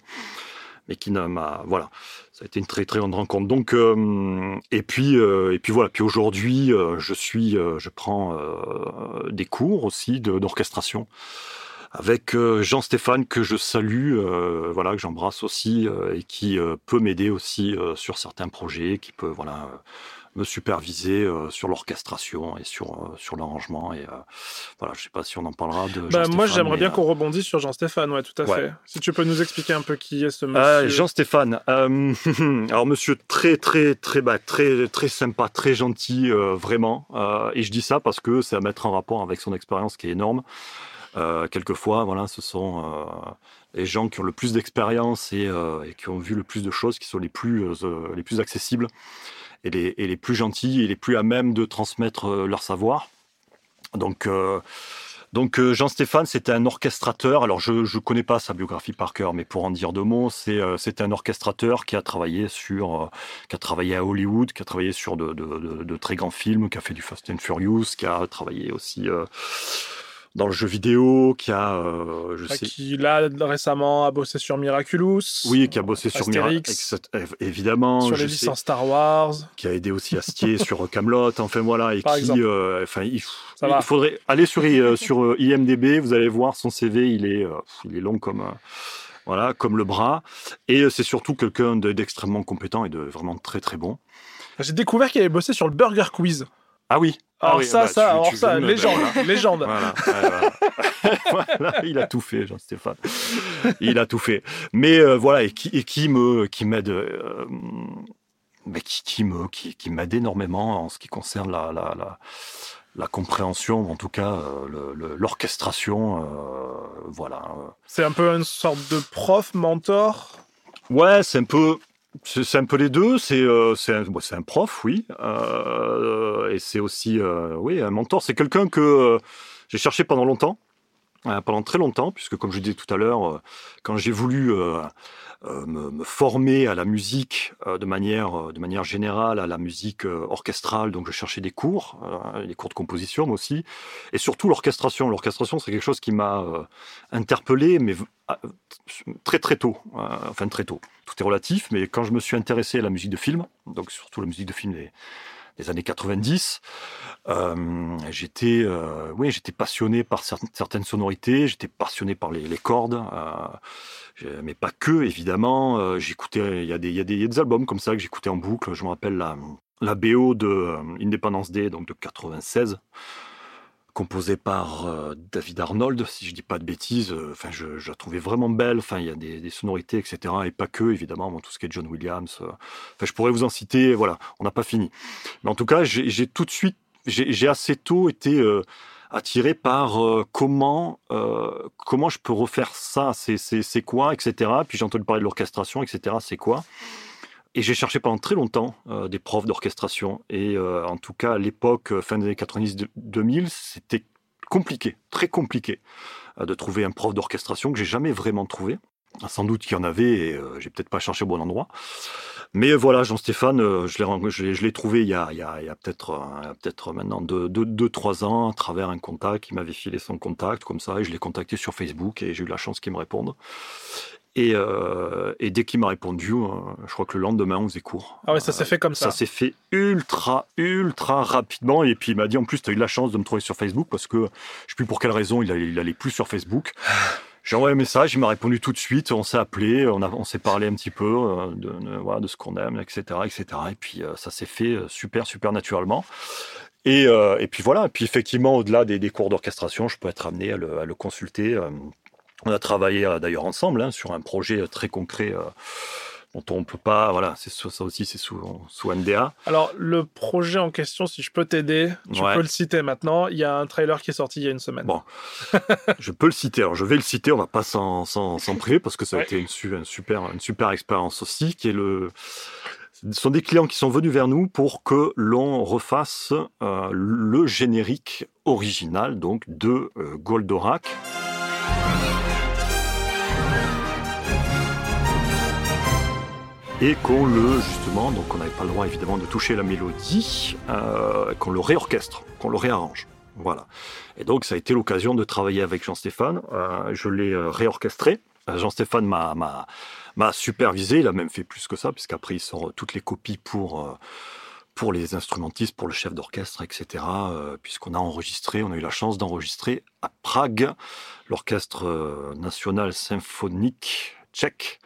mais qui m'a voilà, ça a été une très très grande rencontre. Donc euh, et puis euh, et puis voilà, puis aujourd'hui euh, je suis, je prends des cours aussi d'orchestration avec Jean-Stéphane que je salue, voilà que j'embrasse aussi et qui peut m'aider aussi sur certains projets, qui peut voilà me superviser euh, sur l'orchestration et sur euh, sur l'arrangement et euh, voilà, je sais pas si on en parlera de. bah, moi, j'aimerais bien qu'on rebondisse sur Jean-Stéphane, ouais, tout à Ouais. fait. Si tu peux nous expliquer un peu qui est ce monsieur. Euh, Jean-Stéphane, alors monsieur très très très bah, très très sympa, très gentil, vraiment. Et je dis ça parce que c'est à mettre en rapport avec son expérience qui est énorme. Euh, quelquefois, voilà, ce sont euh, les gens qui ont le plus d'expérience et, euh, et qui ont vu le plus de choses, qui sont les plus les plus accessibles et les, plus gentils et les plus à même de transmettre euh, leur savoir. Donc euh, donc euh, Jean-Stéphane, c'était un orchestrateur. Alors je ne connais pas sa biographie par cœur, mais pour en dire deux mots, c'est euh, un orchestrateur qui a travaillé sur, qui a travaillé à Hollywood, qui a travaillé sur de, très grands films, qui a fait du Fast and Furious, qui a travaillé aussi dans le jeu vidéo, qui a, euh, je sais, qui là récemment a bossé sur Miraculous. oui, qui a bossé sur Mira- Astérix. etc. évidemment, sur je les sais licences Star Wars. qui a aidé aussi Astier sur Camelot, enfin voilà, et Par qui, euh, enfin, il, faudrait aller sur euh, sur euh, IMDb, vous allez voir son CV, il est euh, il est long comme euh, voilà, comme le bras, et euh, c'est surtout quelqu'un de- d'extrêmement compétent et de vraiment très très bon. J'ai découvert qu'il avait bossé sur le Burger Quiz. Ah oui. Alors Ah oui, ça, bah, ça, tu- alors tu ça, me- légende, voilà. légende. Voilà, ouais, voilà. Voilà, il a tout fait, Jean-Stéphane. Il a tout fait. Mais euh, voilà, et qui, et qui me, qui m'aide, euh, mais qui, qui me, qui, qui m'aide énormément en ce qui concerne la, la, la, la compréhension, en tout cas euh, le- le- l'orchestration, euh, voilà. C'est un peu une sorte de prof, mentor? Ouais, c'est un peu. C'est un peu les deux. C'est euh, un, prof, oui, euh, et c'est aussi euh, oui un mentor. C'est quelqu'un que j'ai cherché pendant longtemps, pendant très longtemps, puisque comme je disais tout à l'heure, euh, quand j'ai voulu euh, euh, me, me former à la musique euh, de manière euh, de manière générale, à la musique euh, orchestrale, donc je cherchais des cours, euh, des cours de composition, mais aussi, et surtout l'orchestration. L'orchestration, c'est quelque chose qui m'a euh, interpellé, mais à- très très tôt, euh, enfin très tôt. Tout est relatif, mais quand je me suis intéressé à la musique de film, donc surtout la musique de film années 90. Euh, j'étais, euh, j'étais passionné par certaines sonorités, j'étais passionné par les, cordes, euh, mais pas que, évidemment. j'écoutais, il y, a des, y, a des albums comme ça que j'écoutais en boucle. Je me rappelle la, la BO de Independence Day, donc de 96 composé par David Arnold, si je dis pas de bêtises. Enfin, je, la trouvais vraiment belle. Enfin, il y a des, sonorités, etc. Et pas que, évidemment, tout ce qui est John Williams. Enfin, je pourrais vous en citer. Voilà, on n'a pas fini. Mais en tout cas, j'ai tout de suite j'ai assez tôt été euh, attiré par euh, comment euh, comment je peux refaire ça, c'est quoi, etc. Puis j'ai entendu parler de l'orchestration, etc. C'est quoi Et j'ai cherché pendant très longtemps des profs d'orchestration. Et en tout cas, à l'époque, fin des années 90-2000, c'était compliqué, très compliqué de trouver un prof d'orchestration que j'ai jamais vraiment trouvé. Sans doute qu'il y en avait et j'ai peut-être pas cherché au bon endroit. Mais voilà, Jean-Stéphane, euh, je l'ai trouvé il y a, peut-être euh, peut maintenant 2-3 ans à travers un contact. Il m'avait filé son contact comme ça et je l'ai contacté sur Facebook et j'ai eu la chance qu'il me réponde. Et, euh, dès qu'il m'a répondu, je crois que le lendemain, on faisait court. Ah ouais, ça s'est fait comme ça. Ça s'est fait ultra, ultra rapidement. Et puis il m'a dit en plus, tu as eu la chance de me trouver sur Facebook parce que je ne sais plus pour quelle raison il allait, il allait plus sur Facebook. J'ai envoyé un message, il m'a répondu tout de suite, on s'est appelé, on, on s'est parlé un petit peu euh, de, de, de ce qu'on aime, etc., etc. Et puis euh, ça s'est fait euh, super, super naturellement. Et, et, puis voilà, et puis effectivement, au-delà des, des cours d'orchestration, je peux être amené à le, à le consulter. On a travaillé d'ailleurs ensemble hein, sur un projet très concret dont on peut pas, voilà, c'est ça aussi, c'est sous, sous NDA. Alors, le projet en question, si je peux t'aider, tu peux le citer maintenant. Il y a un trailer qui est sorti il y a une semaine. Bon, je peux le citer. Alors, je vais le citer, on va pas s'en priver parce que ça a été une, une, super, une super expérience aussi, qui est le. Ce sont des clients qui sont venus vers nous pour que l'on refasse euh, le générique original donc de euh, Goldorak. Et qu'on le justement, donc on n'avait pas le droit évidemment de toucher la mélodie, euh, qu'on le réorchestre, qu'on le réarrange. Voilà. Et donc ça a été l'occasion de travailler avec Jean-Stéphane. Euh, je l'ai euh, réorchestré. Jean-Stéphane m'a, supervisé. Il a même fait plus que ça, puisqu'après il sort toutes les copies pour pour les instrumentistes, pour le chef d'orchestre, etc. puisqu'on a enregistré, on a eu la chance d'enregistrer à Prague l'orchestre national symphonique tchèque.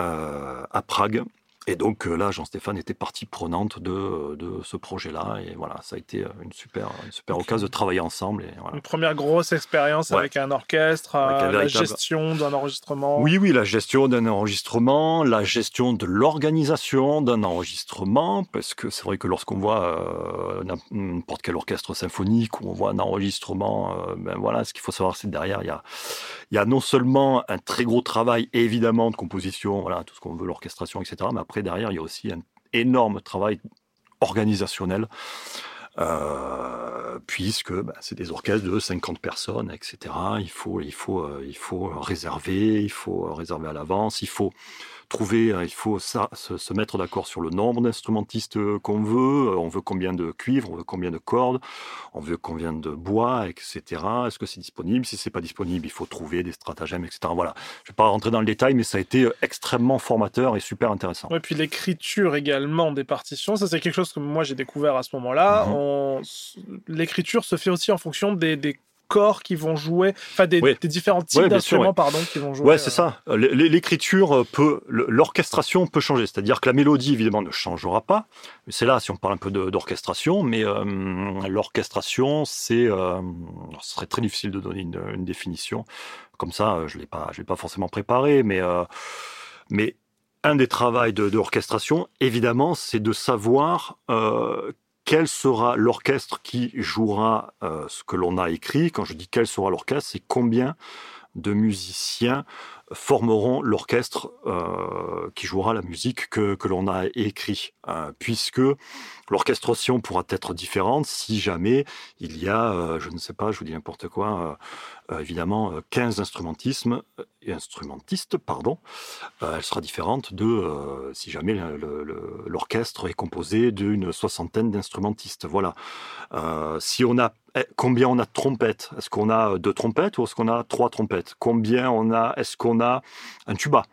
Euh, à Prague. Et donc euh, là, Jean-Stéphane était partie prenante de, de ce projet-là. Et voilà, ça a été une super, une super occasion de travailler ensemble. Et Une première grosse expérience avec un orchestre, euh, la gestion d'un enregistrement. Oui, oui, la gestion d'un enregistrement, la gestion de l'organisation d'un enregistrement. Parce que c'est vrai que lorsqu'on voit n'importe quel orchestre symphonique ou on voit un enregistrement, ben voilà, ce qu'il faut savoir, c'est derrière, il y a, y a non seulement un très gros travail, évidemment, de composition, voilà, tout ce qu'on veut, l'orchestration, etc. Mais après, derrière, il y a aussi un énorme travail organisationnel. Euh, puisque bah, c'est des orchestres de 50 personnes, etc. Il faut, il faut, euh, il faut réserver, il faut réserver à l'avance, il faut trouver, hein, il faut ça, se, mettre d'accord sur le nombre d'instrumentistes euh, qu'on veut. Euh, on veut combien de cuivre, on veut combien de cordes, on veut combien de bois, etc. Est-ce que c'est disponible? Si c'est pas disponible, il faut trouver des stratagèmes, etc. Voilà. Je vais pas rentrer dans le détail, mais ça a été euh, extrêmement formateur et super intéressant. Et puis l'écriture également des partitions, ça c'est quelque chose que moi j'ai découvert à ce moment-là. Mmh l'écriture se fait aussi en fonction des, des corps qui vont jouer, enfin des, différents types d'instruments, pardon, qui vont jouer. Ouais, c'est ça. L'écriture peut, l'orchestration peut changer. C'est-à-dire que la mélodie, évidemment, ne changera pas. C'est là, si on parle un peu d'orchestration, mais euh, l'orchestration, c'est, euh, ce serait très difficile de donner une, définition. Comme ça, euh, je l'ai pas, je l'ai pas forcément préparé, mais, mais un des travaux de, l'orchestration, évidemment, c'est de savoir quel sera l'orchestre qui jouera euh, ce que l'on a écrit. Quand je dis quel sera l'orchestre, c'est combien de musiciens formeront l'orchestre euh, qui jouera la musique que, l'on a écrit, euh, puisque l'orchestration pourra être différente si jamais il y a, je ne sais pas, je vous dis n'importe quoi, évidemment 15 instrumentismes, instrumentistes, pardon, elle sera différente de si jamais l'orchestre est composé d'une soixantaine d'instrumentistes. Voilà. si on a combien on a de trompettes? Est-ce qu'on a deux trompettes ou est-ce qu'on a trois trompettes? Combien on a Est-ce qu'on a un tuba?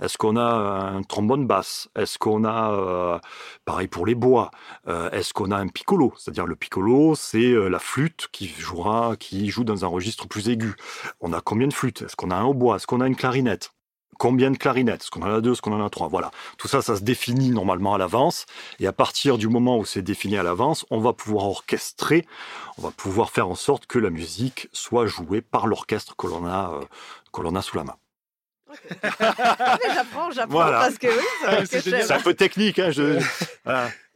Est-ce qu'on a un trombone basse? Est-ce qu'on a, euh, pareil pour les bois, euh, est-ce qu'on a un piccolo? C'est-à-dire le piccolo, c'est euh, la flûte qui jouera, qui joue dans un registre plus aigu. On a combien de flûtes? Est-ce qu'on a un hautbois? Est-ce qu'on a une clarinette? Combien de clarinettes? Est-ce qu'on en a deux? Est-ce qu'on en a trois? Voilà. Tout ça, ça se définit normalement à l'avance. Et à partir du moment où c'est défini à l'avance, on va pouvoir orchestrer, on va pouvoir faire en sorte que la musique soit jouée par l'orchestre que l'on a, que l'on a sous la main. J'apprends, j'apprends parce que oui, c'est un peu technique. Hein, je...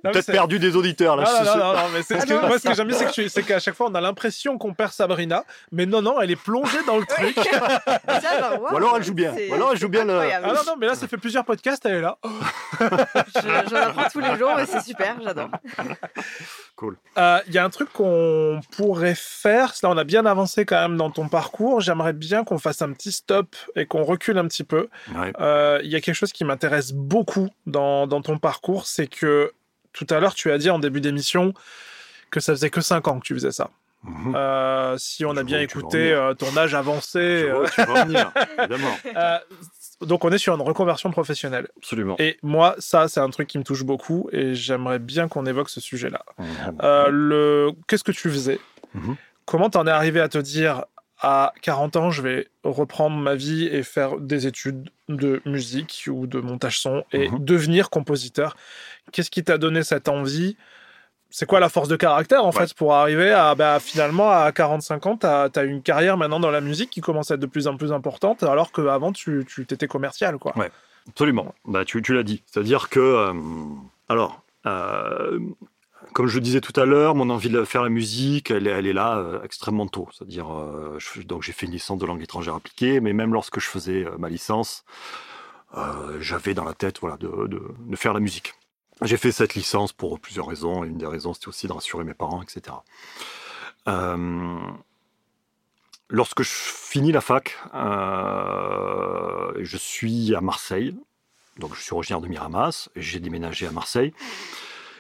Peut-être perdu des auditeurs là. Non, non, non, non, mais c'est ce que, moi ce que j'aime bien, c'est qu'à chaque fois on a l'impression qu'on perd Sabrina, mais non, non, elle est plongée dans le truc. Ou alors elle joue bien. Ou alors elle joue bien le. Ah non, non, mais là ça fait plusieurs podcasts, elle est là. J'en apprends tous les jours et c'est super, j'adore. Cool. Euh, il y a un truc qu'on pourrait faire. Là, on a bien avancé quand même dans ton parcours. J'aimerais bien qu'on fasse un petit stop et qu'on recule un petit peu. Euh, il y a quelque chose qui m'intéresse beaucoup dans, dans ton parcours, c'est que tout à l'heure, tu as dit en début d'émission que ça faisait que 5 ans que tu faisais ça. Mhm. Euh, si on a bien écouté euh, ton âge avancé. tu vas venir, évidemment. Euh, donc on est sur une reconversion professionnelle. Absolument. Et moi, ça, c'est un truc qui me touche beaucoup et j'aimerais bien qu'on évoque ce sujet-là. Mhm. le... Qu'est-ce que tu faisais? Mhm. Comment t'en es arrivé à te dire à 40 ans, je vais reprendre ma vie et faire des études de musique ou de montage son et devenir compositeur? Qu'est-ce qui t'a donné cette envie c'est quoi la force de caractère en fait pour arriver à bah, finalement à 45 ans, tu as, une carrière maintenant dans la musique qui commence à être de plus en plus importante alors qu'avant tu, tu étais commercial quoi. Ouais, absolument. Bah, tu, tu l'as dit. C'est-à-dire que. Euh, alors. Euh, comme je le disais tout à l'heure, mon envie de faire la musique, elle, elle est là euh, extrêmement tôt. C'est-à-dire, donc j'ai fait une licence de langue étrangère appliquée, mais même lorsque je faisais ma licence, j'avais dans la tête voilà, de, de faire la musique. J'ai fait cette licence pour plusieurs raisons. Une des raisons, c'était aussi de rassurer mes parents, etc. Euh, lorsque je finis la fac, euh, je suis à Marseille. Donc, je suis originaire de Miramas. J'ai déménagé à Marseille.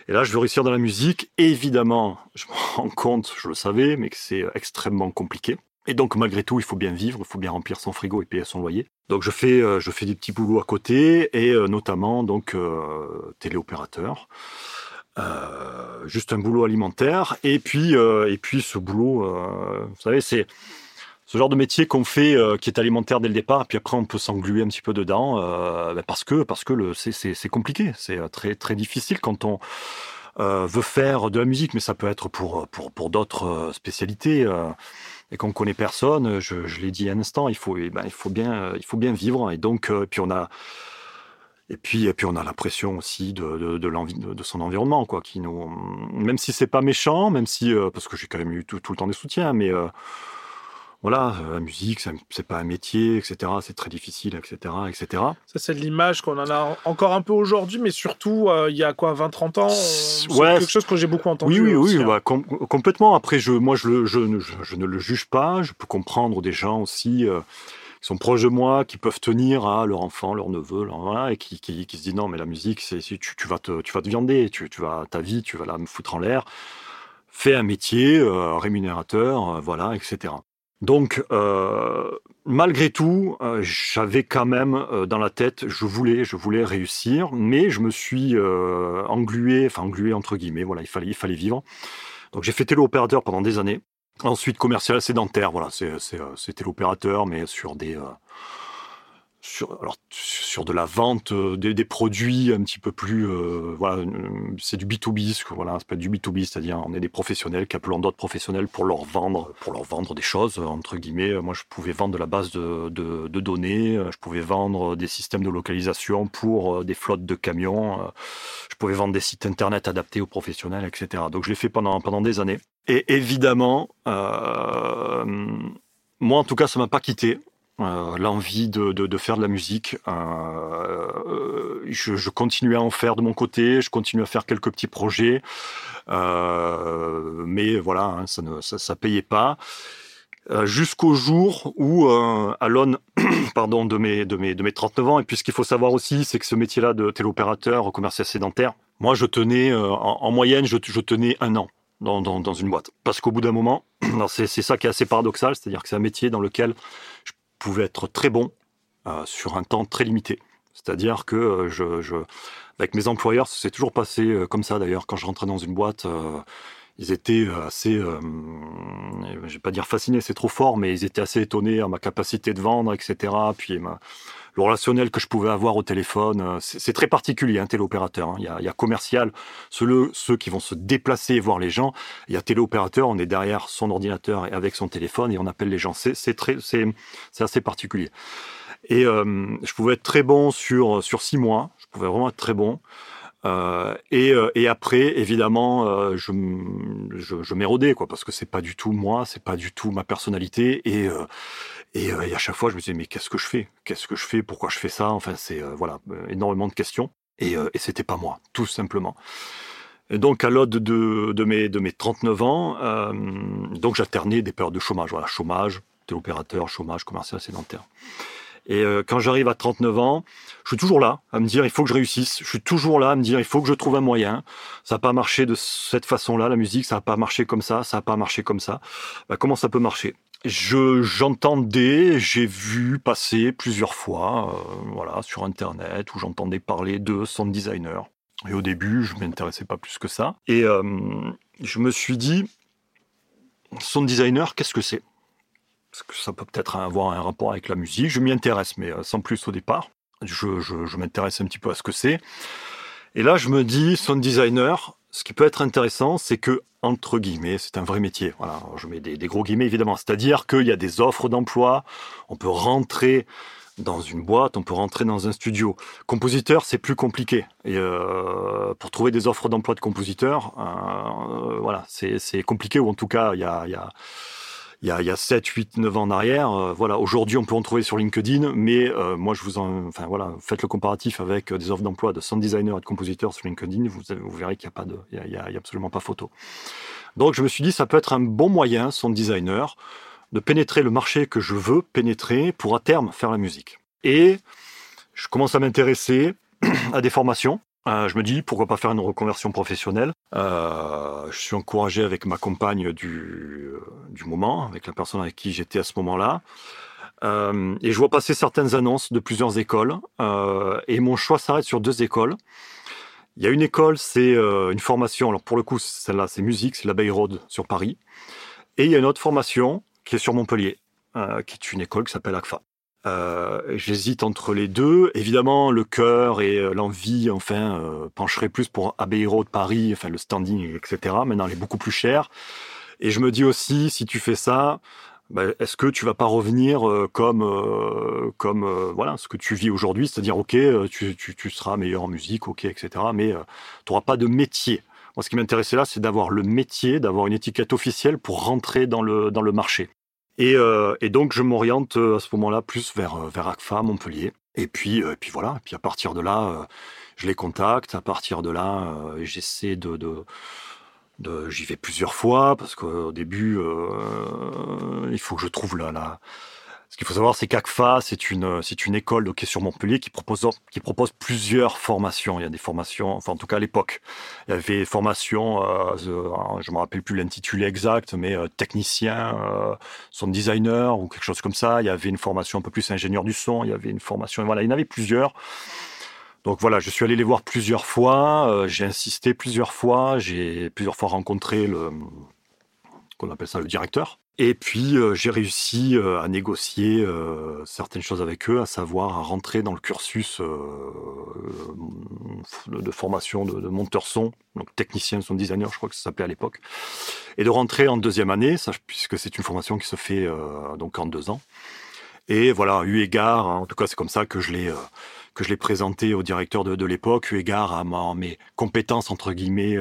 Et là, je veux réussir dans la musique. évidemment, je me rends compte, je le savais, mais que c'est extrêmement compliqué. Et donc, malgré tout, il faut bien vivre, il faut bien remplir son frigo et payer son loyer. Donc, je fais, euh, je fais des petits boulots à côté, et euh, notamment, donc, euh, téléopérateur. juste un boulot alimentaire. Et puis, et puis ce boulot, vous savez, c'est ce genre de métier qu'on fait, qui est alimentaire dès le départ, puis après, on peut s'engluer un petit peu dedans, ben parce que, parce que le, c'est compliqué. C'est très, très difficile quand on veut faire de la musique, mais ça peut être pour, pour, pour d'autres spécialités et qu'on connaît personne, je, l'ai dit un instant, il faut, eh ben, il faut bien, il faut bien vivre. Et donc, euh, puis on a, et puis, et puis on a la pression aussi de, de, de son environnement, quoi, qui nous, même si c'est pas méchant, même si, euh, parce que j'ai quand même eu tout, tout, le temps des soutiens, mais euh, voilà, euh, la musique, c'est pas un métier, etc. C'est très difficile, etc., etc. Ça, c'est l'image qu'on en a encore un peu aujourd'hui, mais surtout, euh, il y a quoi, 20-30 ans C'est quelque chose que j'ai beaucoup entendu. Oui, oui, oui, hein. bah, complètement. Après, je, moi, je, je, je, ne le juge pas. Je peux comprendre des gens aussi euh, qui sont proches de moi, qui peuvent tenir à leur enfant, leur neveu, et qui, qui, qui, se disent non, mais la musique, c'est tu, tu, vas te, tu vas te viander, tu, tu vas, ta vie, tu vas la me foutre en l'air. Fais un métier rémunérateur, voilà, etc. Donc, euh, malgré tout, euh, j'avais quand même euh, dans la tête, je voulais, je voulais réussir, mais je me suis englué, enfin englué entre guillemets. Voilà, il fallait, il fallait vivre. Donc, j'ai fait téléopérateur pendant des années. Ensuite, commercial sédentaire. Voilà, c'est téléopérateur, mais sur des sur, alors, sur de la vente euh, des, produits un petit peu plus, euh, voilà, c'est du B2B, voilà, c'est pas du B2B, c'est-à-dire on est des professionnels qui appelons d'autres professionnels pour leur vendre, pour leur vendre des choses entre guillemets. Moi, je pouvais vendre de la base de, données, je pouvais vendre des systèmes de localisation pour euh, des flottes de camions, je pouvais vendre des sites internet adaptés aux professionnels, etc. Donc, je l'ai fait pendant pendant des années. Et évidemment, euh, moi, en tout cas, ça m'a pas quitté. Euh, l'envie de, de, faire de la musique. Euh, euh, je, continuais à en faire de mon côté, je continuais à faire quelques petits projets, mais voilà, hein, ça ne ça, payait pas. Jusqu'au jour où, à l'aune pardon, de, mes, de, mes, de mes 39 ans, et puis ce qu'il faut savoir aussi, c'est que ce métier-là de téléopérateur commercial sédentaire, moi je tenais, en, en, moyenne, je, je tenais un an. Dans, dans, dans une boîte. Parce qu'au bout d'un moment, c'est ça qui est assez paradoxal, c'est-à-dire que c'est un métier dans lequel je pouvait être très bon euh, sur un temps très limité. C'est-à-dire que je, avec mes employeurs, c'est toujours passé comme ça d'ailleurs. Quand je rentrais dans une boîte, ils étaient assez, euh, je vais pas dire fascinés, c'est trop fort, mais ils étaient assez étonnés à ma capacité de vendre, etc. Puis relationnel que je pouvais avoir au téléphone, c'est très particulier, un téléopérateur. Hein. Il, y a, commercial, ceux, qui vont se déplacer et voir les gens. Il y a téléopérateur, on est derrière son ordinateur et avec son téléphone et on appelle les gens. C'est assez particulier. Et euh, je pouvais être très bon sur sur six mois. Je pouvais vraiment être très bon. Euh, et, euh, et, après, évidemment, euh, je, je, je m'érodais, quoi, parce que c'est pas du tout moi, c'est pas du tout ma personnalité. Et, à chaque fois, je me disais, mais qu'est-ce que je fais? Qu'est-ce que je fais? Pourquoi je fais ça? Enfin, c'est voilà, énormément de questions. Et, et c'était pas moi, tout simplement. Et donc, à l'aube de, mes, de mes 39 ans, donc j'alternais des périodes de chômage. Chômage, téléopérateur, chômage, commercial, sédentaire. Et euh, quand j'arrive à 39 ans, je suis toujours là à me dire il faut que je réussisse. Je suis toujours là à me dire il faut que je trouve un moyen. Ça n'a pas marché de cette façon-là, la musique, ça n'a pas marché comme ça, ça n'a pas marché comme ça. Bah, comment ça peut marcher? Je j'entendais, j'ai vu passer plusieurs fois, euh, voilà, sur internet où j'entendais parler de sound designer. Et au début, je m'intéressais pas plus que ça. Et euh, je me suis dit, sound designer, qu'est-ce que c'est? Parce que ça peut peut-être avoir un rapport avec la musique. Je m'y intéresse, mais euh, sans plus au départ. Je, m'intéresse un petit peu à ce que c'est. Et là, je me dis, sound designer, ce qui peut être intéressant, c'est que, entre guillemets, c'est un vrai métier. Voilà, je mets des, gros guillemets, évidemment. C'est-à-dire qu'il y a des offres d'emploi, on peut rentrer dans une boîte, on peut rentrer dans un studio. Compositeur, c'est plus compliqué. Et euh, pour trouver des offres d'emploi de compositeur, euh, voilà, c'est compliqué, ou en tout cas, il. Y a il y a, il y a 7, 8, 9 ans en arrière. Euh, voilà, aujourd'hui, on peut en trouver sur LinkedIn, mais euh, moi, je vous en, enfin voilà, faites le comparatif avec euh, des offres d'emploi de sound designer et de compositeurs sur LinkedIn, vous, vous verrez qu'il n'y a pas de, y a, il y a, absolument pas photo. Donc, je me suis dit, ça peut être un bon moyen, sound designer, de pénétrer le marché que je veux pénétrer pour à terme faire la musique. Et je commence à m'intéresser à des formations. Euh, je me dis pourquoi pas faire une reconversion professionnelle? Euh, je suis encouragé avec ma compagne du, du moment, avec la personne avec qui j'étais à ce moment-là. Euh, et je vois passer certaines annonces de plusieurs écoles. Euh, et mon choix s'arrête sur deux écoles. Il y a une école, c'est euh, une formation. Alors pour le coup, celle-là, c'est musique, c'est la Bay Road sur Paris. Et il y a une autre formation qui est sur Montpellier, euh, qui est une école qui s'appelle ACFA. Euh, J'hésite entre les deux. Évidemment, le cœur et euh, l'envie, enfin, euh, pencherait plus pour Abbey Road Paris, enfin le standing, etc. Maintenant, elle est beaucoup plus chère. Et je me dis aussi, si tu fais ça, bah, est-ce que tu vas pas revenir euh, comme euh, comme euh, voilà ce que tu vis aujourd'hui, c'est-à-dire ok, tu, tu, tu, seras meilleur en musique, ok, etc. Mais tu n'auras pas de métier. Moi, ce qui m'intéressait là, c'est d'avoir le métier, d'avoir une étiquette officielle pour rentrer dans le dans le marché. Et, euh, et donc, je m'oriente euh, à ce moment-là plus vers, euh, vers ACFA, Montpellier. Et puis, puis voilà. Et puis à partir de là, je les contacte. À partir de là, j'essaie de j'y vais plusieurs fois parce qu'au début, il faut que je trouve la, la ce qu'il faut savoir, c'est qu'ACFA, c'est une, une école de sur Montpellier qui propose, plusieurs formations. Il y a des formations, enfin en tout cas à l'époque, il y avait des formations, euh, je me rappelle plus l'intitulé exact, mais euh, technicien, euh, son designer ou quelque chose comme ça. Il y avait une formation un peu plus ingénieur du son. Il y avait une formation, voilà, il y en avait plusieurs. Donc voilà, je suis allé les voir plusieurs fois. Euh, j'ai insisté plusieurs fois. J'ai plusieurs fois rencontré le, qu'on appelle ça le directeur et puis, euh, j'ai réussi euh, à négocier euh, certaines choses avec eux, à savoir à rentrer dans le cursus de formation de, monteur son, donc technicien son designer, je crois que ça s'appelait à l'époque, et de rentrer en deuxième année, puisque c'est une formation qui se fait donc en deux ans. Et voilà, eu égard, hein, en tout cas c'est comme ça que je l'ai que présenté au directeur de, l'époque, eu égard à mes compétences entre guillemets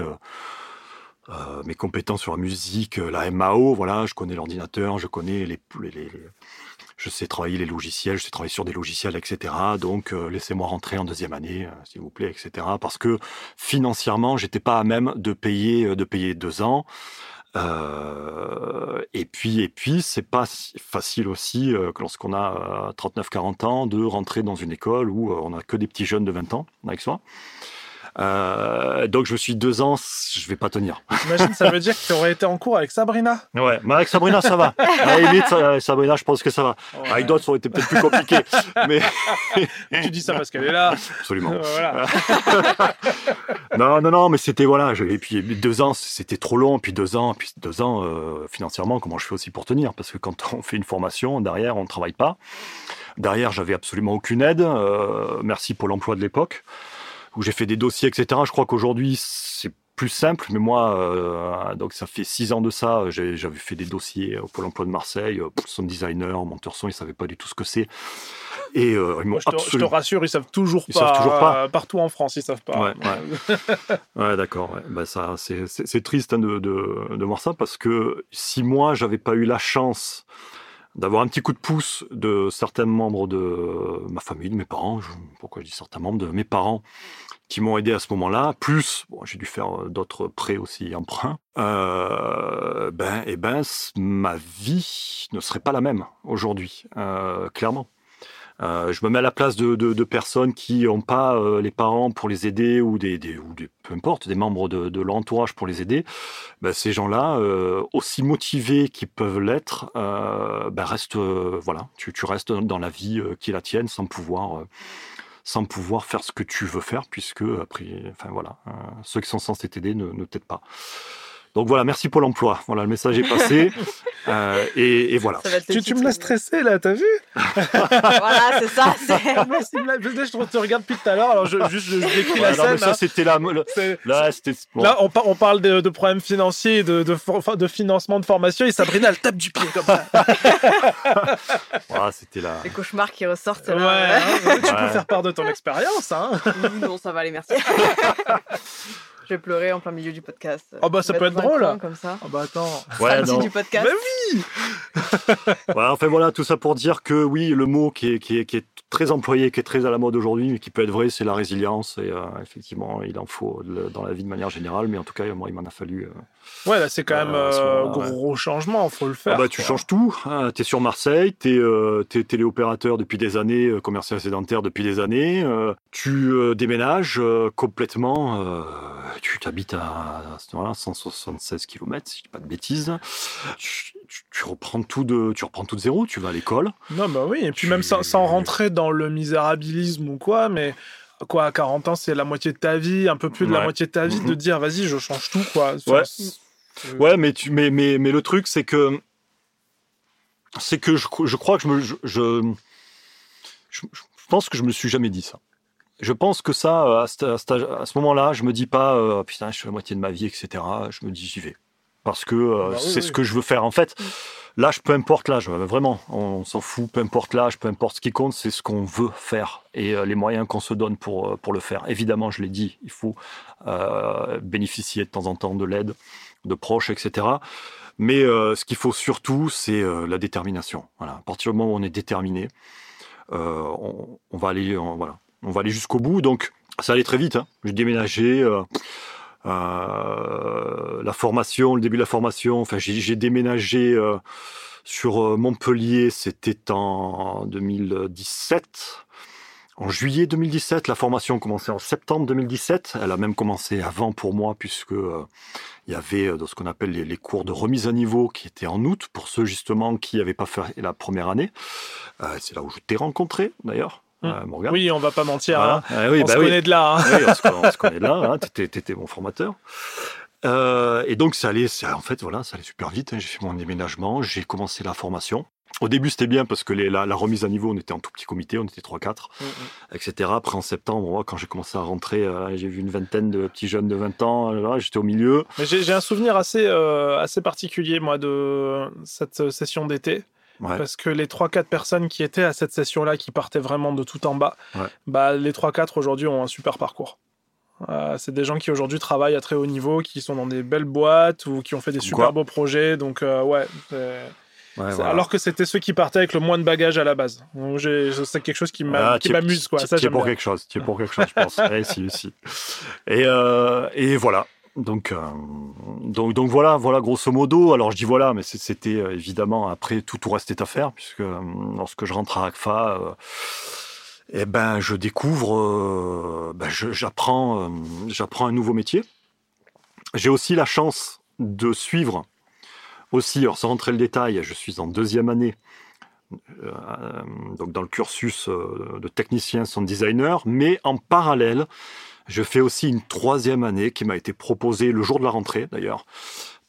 euh, mes compétences sur la musique, euh, la MAO, voilà, je connais l'ordinateur, je connais les, je sais travailler les logiciels, je sais travailler sur des logiciels, etc. Donc euh, laissez-moi rentrer en deuxième année, euh, s'il vous plaît, etc. Parce que financièrement, j'étais pas à même de payer de payer deux ans. Euh, et puis, et puis, c'est pas facile aussi euh, lorsqu'on a 39-40 ans de rentrer dans une école où on a que des petits jeunes de 20 ans avec soi. Euh, donc je me suis dit, deux ans, je vais pas tenir. J'imagine, ça veut dire que tu aurais été en cours avec Sabrina. Ouais, mais avec Sabrina, ça va. À la limite, Sabrina, je pense que ça va. Ouais. Avec d'autres, ça aurait été peut-être plus compliqué. mais Tu dis ça parce qu'elle est là. absolument. voilà. Non, non, non, mais c'était voilà. je- Et puis deux ans, c'était trop long. Puis deux ans, puis deux ans euh, financièrement, comment je fais aussi pour tenir? Parce que quand on fait une formation, derrière, on ne travaille pas. Derrière, j'avais absolument aucune aide. euh, merci Pôle Emploi de l'époque, où j'ai fait des dossiers, etc. Je crois qu'aujourd'hui, c'est plus simple. Mais moi, euh, donc ça fait six ans de ça. J'avais fait des dossiers au Pôle Emploi de Marseille. euh, Son designer, monteur son, ils savaient pas du tout ce que c'est. Et euh, ils Moi, je, te, je te rassure, ils savent toujours Ils pas. savent toujours pas. euh, partout en France, ils savent pas. Ouais, ouais. Ouais, d'accord. Ouais. Ça, c'est, triste hein, de, de, de voir ça parce que si moi, j'avais pas eu la chance d'avoir un petit coup de pouce de certains membres de ma famille, de mes parents, pourquoi je dis certains membres de mes parents qui m'ont aidé à ce moment-là, plus j'ai dû faire euh, d'autres prêts aussi, emprunts, euh, ben, et ben, c- ma vie ne serait pas la même aujourd'hui, euh, clairement. Euh, je me mets à la place de, personnes qui n'ont pas euh, les parents pour les aider ou des, peu importe des membres de, l'entourage pour les aider. Ben, ces gens-là, euh, aussi motivés qu'ils peuvent l'être, ben, restent voilà, tu, restes dans la vie qui la tienne sans pouvoir sans pouvoir faire ce que tu veux faire puisque après, enfin voilà, ceux qui sont censés t'aider ne, ne t'aident pas. Donc voilà, merci Pôle Emploi. Voilà, le message est passé Euh, et, et voilà. Tu, tu me laisses stresser là, t'as vu Voilà, c'est ça. blague. Je te regarde depuis tout à l'heure, alors je, juste je, décris Ouais, la non, scène. mais ça hein. c'était là c'était bon. Là, on, par- on parle de, de problèmes financiers, de, de, for- de financement de formation, et Sabrina, elle tape du pied comme ça. Voilà, c'était la. Les cauchemars qui ressortent Ouais, là. hein, tu peux Ouais. faire part de ton expérience. Hein. Non, ça va aller, merci. Je vais pleurer en plein milieu du podcast. Oh bah, ça peut être drôle. coin Comme ça. Ah bah attends. Ouais, Samedi non. du podcast. Mais Voilà, enfin voilà, tout ça pour dire que oui, le mot qui est, qui est, qui est très employé, qui est très à la mode aujourd'hui, mais qui peut être vrai, c'est la résilience. Et euh, effectivement, il en faut le- dans la vie de manière générale, mais en tout cas, moi, il m'en a fallu. euh, Ouais, là, c'est quand même Euh, ce euh, gros changement, faut le Ah faire. bah, tu quoi. changes tout. Hein. Tu es sur Marseille, tu es, téléopérateur depuis des années, commercial sédentaire depuis des années. tu déménages complètement. tu t'habites à, à ce moment-là, 176 km, si je dis pas de bêtises. Tu, tu- tu reprends tout de, tu reprends tout de zéro. Tu vas à l'école. Non, bah oui, et puis Tu- même sans, sans rentrer dans le misérabilisme ou quoi, mais quoi, à 40 ans, c'est la moitié de ta vie, un peu plus de la moitié de ta vie, de Mhm. dire, vas-y, je change tout, quoi. Ouais. c'est- Ouais, mais, tu, mais, mais, mais le truc, c'est que. C'est que je, je crois que je me. Je, je, pense que je me suis jamais dit ça. Je pense que ça, à ce, à ce- ce moment-là, je me dis pas, euh, putain, je fais la moitié de ma vie, etc. Je me dis, j'y vais. Parce que euh, Bah oui, c'est oui. ce que je veux faire. En fait, l'âge, peu importe l'âge, euh, vraiment, on s'en fout, peu importe l'âge, peu importe ce qui compte, c'est ce qu'on veut faire et euh, les moyens qu'on se donne pour, pour le faire. Évidemment, je l'ai dit, il faut euh, bénéficier de temps en temps de l'aide de proches, etc. Mais euh, ce qu'il faut surtout, c'est euh, la détermination. Voilà. À partir du moment où on est déterminé, on, on va aller, on, voilà, on va aller jusqu'au bout. Donc, ça allait très vite. Hein. J'ai déménagé. Euh, la formation, le début de la formation, enfin, j'ai déménagé euh, sur euh, Montpellier, c'était en 2017. En juillet 2017, la formation commençait en septembre 2017. Elle a même commencé avant pour moi, puisque il y avait dans ce qu'on appelle les, les cours de remise à niveau qui étaient en août, pour ceux justement qui n'avaient pas fait la première année. C'est là où je t'ai rencontré, d'ailleurs, euh, Morgane. Oui, on va pas mentir. Voilà. hein. Ah oui, on bah se oui. connaît de là. hein. Oui, on se, on se connaît de là, t'étais, t'étais mon formateur. Euh, et donc, ça allait, ça, en fait, voilà, ça allait super vite. hein. J'ai fait mon déménagement, j'ai commencé la formation. Au début, c'était bien parce que les- la, la remise à niveau, on était en tout petit comité, on était 3-4, etc. Après, en septembre, moi, quand j'ai commencé à rentrer, euh, j'ai vu une vingtaine de petits jeunes de 20 ans, euh, là, j'étais au milieu. J'ai un souvenir assez, assez particulier, moi, de cette session d'été. Ouais. Parce que les 3-4 personnes qui étaient à cette session-là, qui partaient vraiment de tout en bas, Ouais. bah, les 3-4 aujourd'hui ont un super parcours. Euh, c'est des gens qui aujourd'hui travaillent à très haut niveau, qui sont dans des belles boîtes ou qui ont fait des Comme super quoi. beaux projets. Donc, euh, ouais. voilà. Alors que c'était ceux qui partaient avec le moins de bagages à la base. C'est quelque chose qui m'a- Ah, qui m'amuse, pour bien. quelque chose, tu es pour quelque chose, je pense. Ouais, si, si. Et, euh, et voilà. Donc, euh, donc, donc voilà, voilà grosso modo. Alors je dis voilà, mais c'était euh, évidemment après tout, tout restait à faire puisque euh, lorsque je rentre à ACFA, eh ben, je découvre, ben, j'apprends, j'apprends un nouveau métier. J'ai aussi la chance de suivre aussi, alors sans rentrer le détail, je suis en deuxième année, donc dans le cursus de technicien sound designer, mais en parallèle, je fais aussi une troisième année qui m'a été proposée le jour de la rentrée d'ailleurs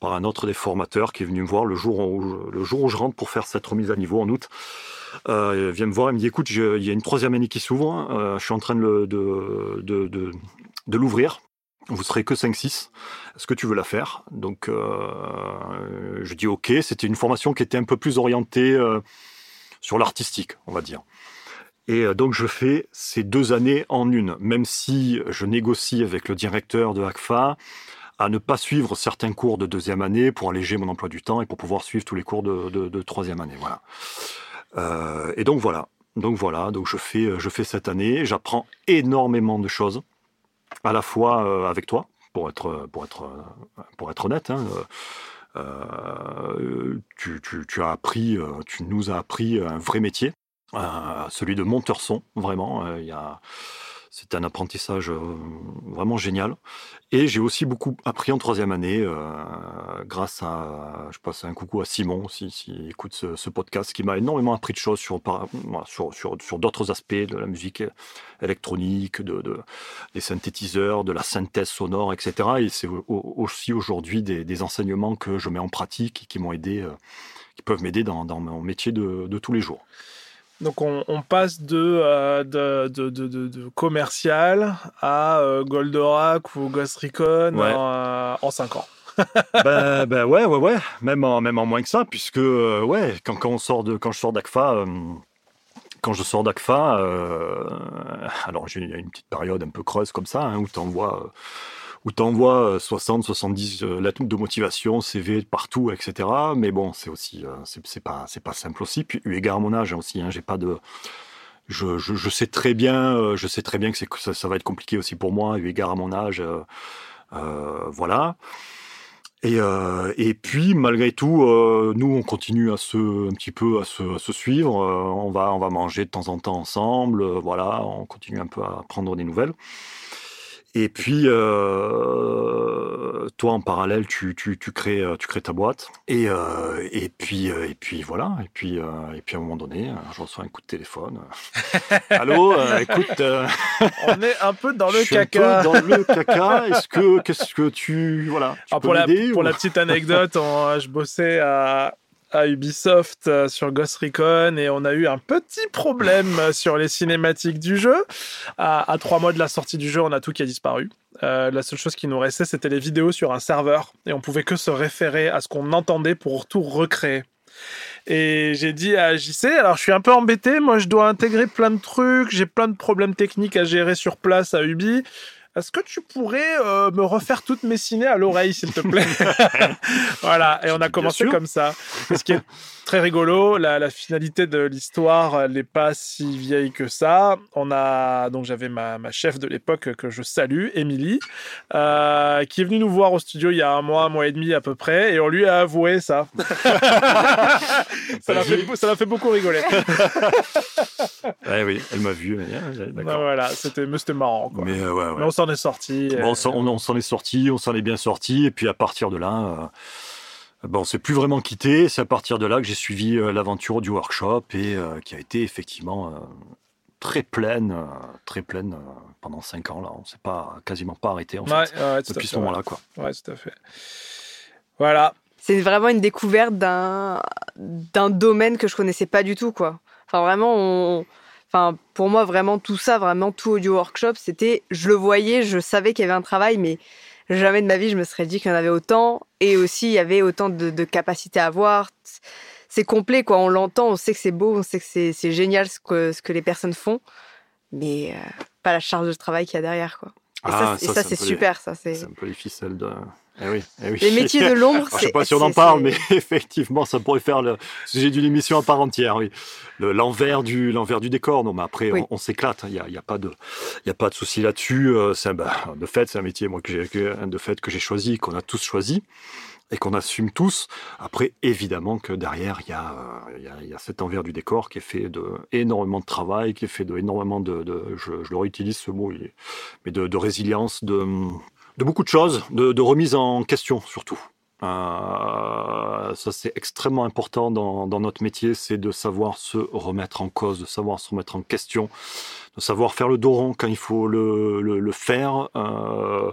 par un autre des formateurs qui est venu me voir le jour où je, rentre pour faire cette remise à niveau en août. Euh, il vient me voir et me dit écoute, il y a une troisième année qui s'ouvre, hein, euh, je suis en train de l'ouvrir. Vous serez que 5-6. Est-ce que tu veux la faire? Donc, euh, je dis OK. C'était une formation qui était un peu plus orientée euh, sur l'artistique, on va dire. Et euh, donc, je fais ces deux années en une, même si je négocie avec le directeur de ACFA à ne pas suivre certains cours de deuxième année pour alléger mon emploi du temps et pour pouvoir suivre tous les cours de, troisième année. Voilà. Euh, et donc voilà. Donc voilà. Donc je fais, je fais cette année. J'apprends énormément de choses, à la fois euh, avec toi, pour être, euh, honnête. euh, euh, tu, as appris, euh, tu nous as appris un vrai métier, celui de monteur son, vraiment. euh, Il y a, c'est un apprentissage euh, vraiment génial. Et j'ai aussi beaucoup appris en troisième année, euh, grâce à, je passe un coucou à Simon, si, si écoute ce, podcast, qui m'a énormément appris de choses sur, sur, sur, d'autres aspects de la musique électronique, de, de, des synthétiseurs, de la synthèse sonore, etc. Et c'est au- au- aussi aujourd'hui des, enseignements que je mets en pratique et qui m'ont aidé, qui peuvent m'aider dans, mon métier de tous les jours. Donc on, on passe de, euh, de, de, de, de- de commercial à euh, Goldorak ou Ghost Recon Ouais. en, en 5 ans. ben, ben ouais, ouais, ouais, même en, même en moins que ça, puisque euh, ouais, quand, quand on sort de, quand je sors d'ACFA, euh, quand je sors d'ACFA, euh, alors il y a une petite période un peu creuse comme ça, hein, où t'envoies, euh, où t'envoies 60, 70 euh, lettres de motivation, CV partout, etc. Mais bon, c'est aussi, euh, c'est pas, pas simple aussi. Puis eu égard à mon âge aussi, hein, j'ai pas de, je, je, sais très bien, euh, je sais très bien que, c'est, ça, ça va être compliqué aussi pour moi, eu égard à mon âge. euh, voilà. Et, et puis malgré tout, nous on continue à se un petit peu à se, suivre. On va on va manger de temps en temps ensemble. voilà, on continue un peu à prendre des nouvelles. Et puis euh, toi en parallèle, tu, tu, tu crées euh, tu crées ta boîte. Et euh, et puis euh, et puis voilà. Et puis euh, et puis à un moment donné, euh, je reçois un coup de téléphone. Allô, euh, écoute. On est un peu dans je le suis un peu caca. dans le caca. Est-ce que qu'est-ce que tu voilà tu Alors, peux pour, la, pour ou- la petite anecdote, on- je bossais à, à Ubisoft euh, sur Ghost Recon et on a eu un petit problème euh, sur les cinématiques du jeu. À, trois mois de la sortie du jeu, on a tout qui a disparu. Euh, la seule chose qui nous restait, c'était les vidéos sur un serveur et on pouvait que se référer à ce qu'on entendait pour tout recréer. Et j'ai dit à JC, alors je suis un peu embêté, moi je dois intégrer plein de trucs, j'ai plein de problèmes techniques à gérer sur place à Ubi. Est-ce que tu pourrais euh, me refaire toutes mes ciné à l'oreille, s'il te plaît Voilà, et on a commencé comme ça. Ce qui est très rigolo, la, la finalité de l'histoire n'est pas si vieille que ça. On a donc j'avais ma, ma chef de l'époque que je salue, Émilie, euh, qui est venue nous voir au studio il y a un mois, un mois et demi à peu près, et on lui a avoué ça. ça l'a fait, ça l'a fait beaucoup rigoler. Ouais, oui, elle m'a vu. mais, ah, Ouais, D'accord. voilà, c'était, mais c'était marrant. Quoi. Mais euh, ouais, ouais. Mais on s'en est sorti. Bon, on s'en- on, on s'en est sorti, on s'en est bien sorti, et puis à partir de là, euh, bon, c'est plus vraiment quitté. C'est à partir de là que j'ai suivi euh, l'aventure du workshop et euh, qui a été effectivement euh, très pleine, euh, très pleine euh, pendant cinq ans là. On s'est pas quasiment pas arrêté en Ouais, fait ouais, depuis ce moment-là quoi. Ouais, Ouais, tout à fait. Voilà. C'est vraiment une découverte d'un d'un domaine que je connaissais pas du tout, quoi. Enfin, vraiment, on... enfin, pour moi, vraiment, tout ça, vraiment, tout audio workshop, c'était, je le voyais, je savais qu'il y avait un travail, mais jamais de ma vie, je me serais dit qu'il y en avait autant. Et aussi, il y avait autant de, de capacités à avoir. C'est complet, quoi. On l'entend, on sait que c'est beau, on sait que c'est génial ce que, ce que les personnes font, mais euh, pas la charge de travail qu'il y a derrière, quoi. Et ça, Ah, ça, ça, c'est les- super, ça. C'est C'est un peu les ficelles de. Eh oui, eh oui. les métiers de l'ombre. Alors, je sais c'est- pas si on en c'est- parle, c'est- mais effectivement, ça pourrait faire le sujet d'une émission à part entière. Oui, Le- l'envers du l'envers du décor. Non, mais après, Oui. on, on s'éclate. Il y a, y a pas de y a pas de souci là-dessus. Euh, C'est bah, de fait, c'est un métier moi que j'ai que- de fait que j'ai choisi, qu'on a tous choisi. et qu'on assume tous. Après, évidemment que derrière, il y, a, il, y a, cet envers du décor qui est fait de énormément de travail, qui est fait de énormément de, je, le réutilise ce mot, mais de, résilience, de, de, beaucoup de choses, de, remise en question surtout. Euh, ça, c'est extrêmement important dans, notre métier, c'est de savoir se remettre en cause, de savoir se remettre en question, de savoir faire le dos rond quand il faut le, faire, euh,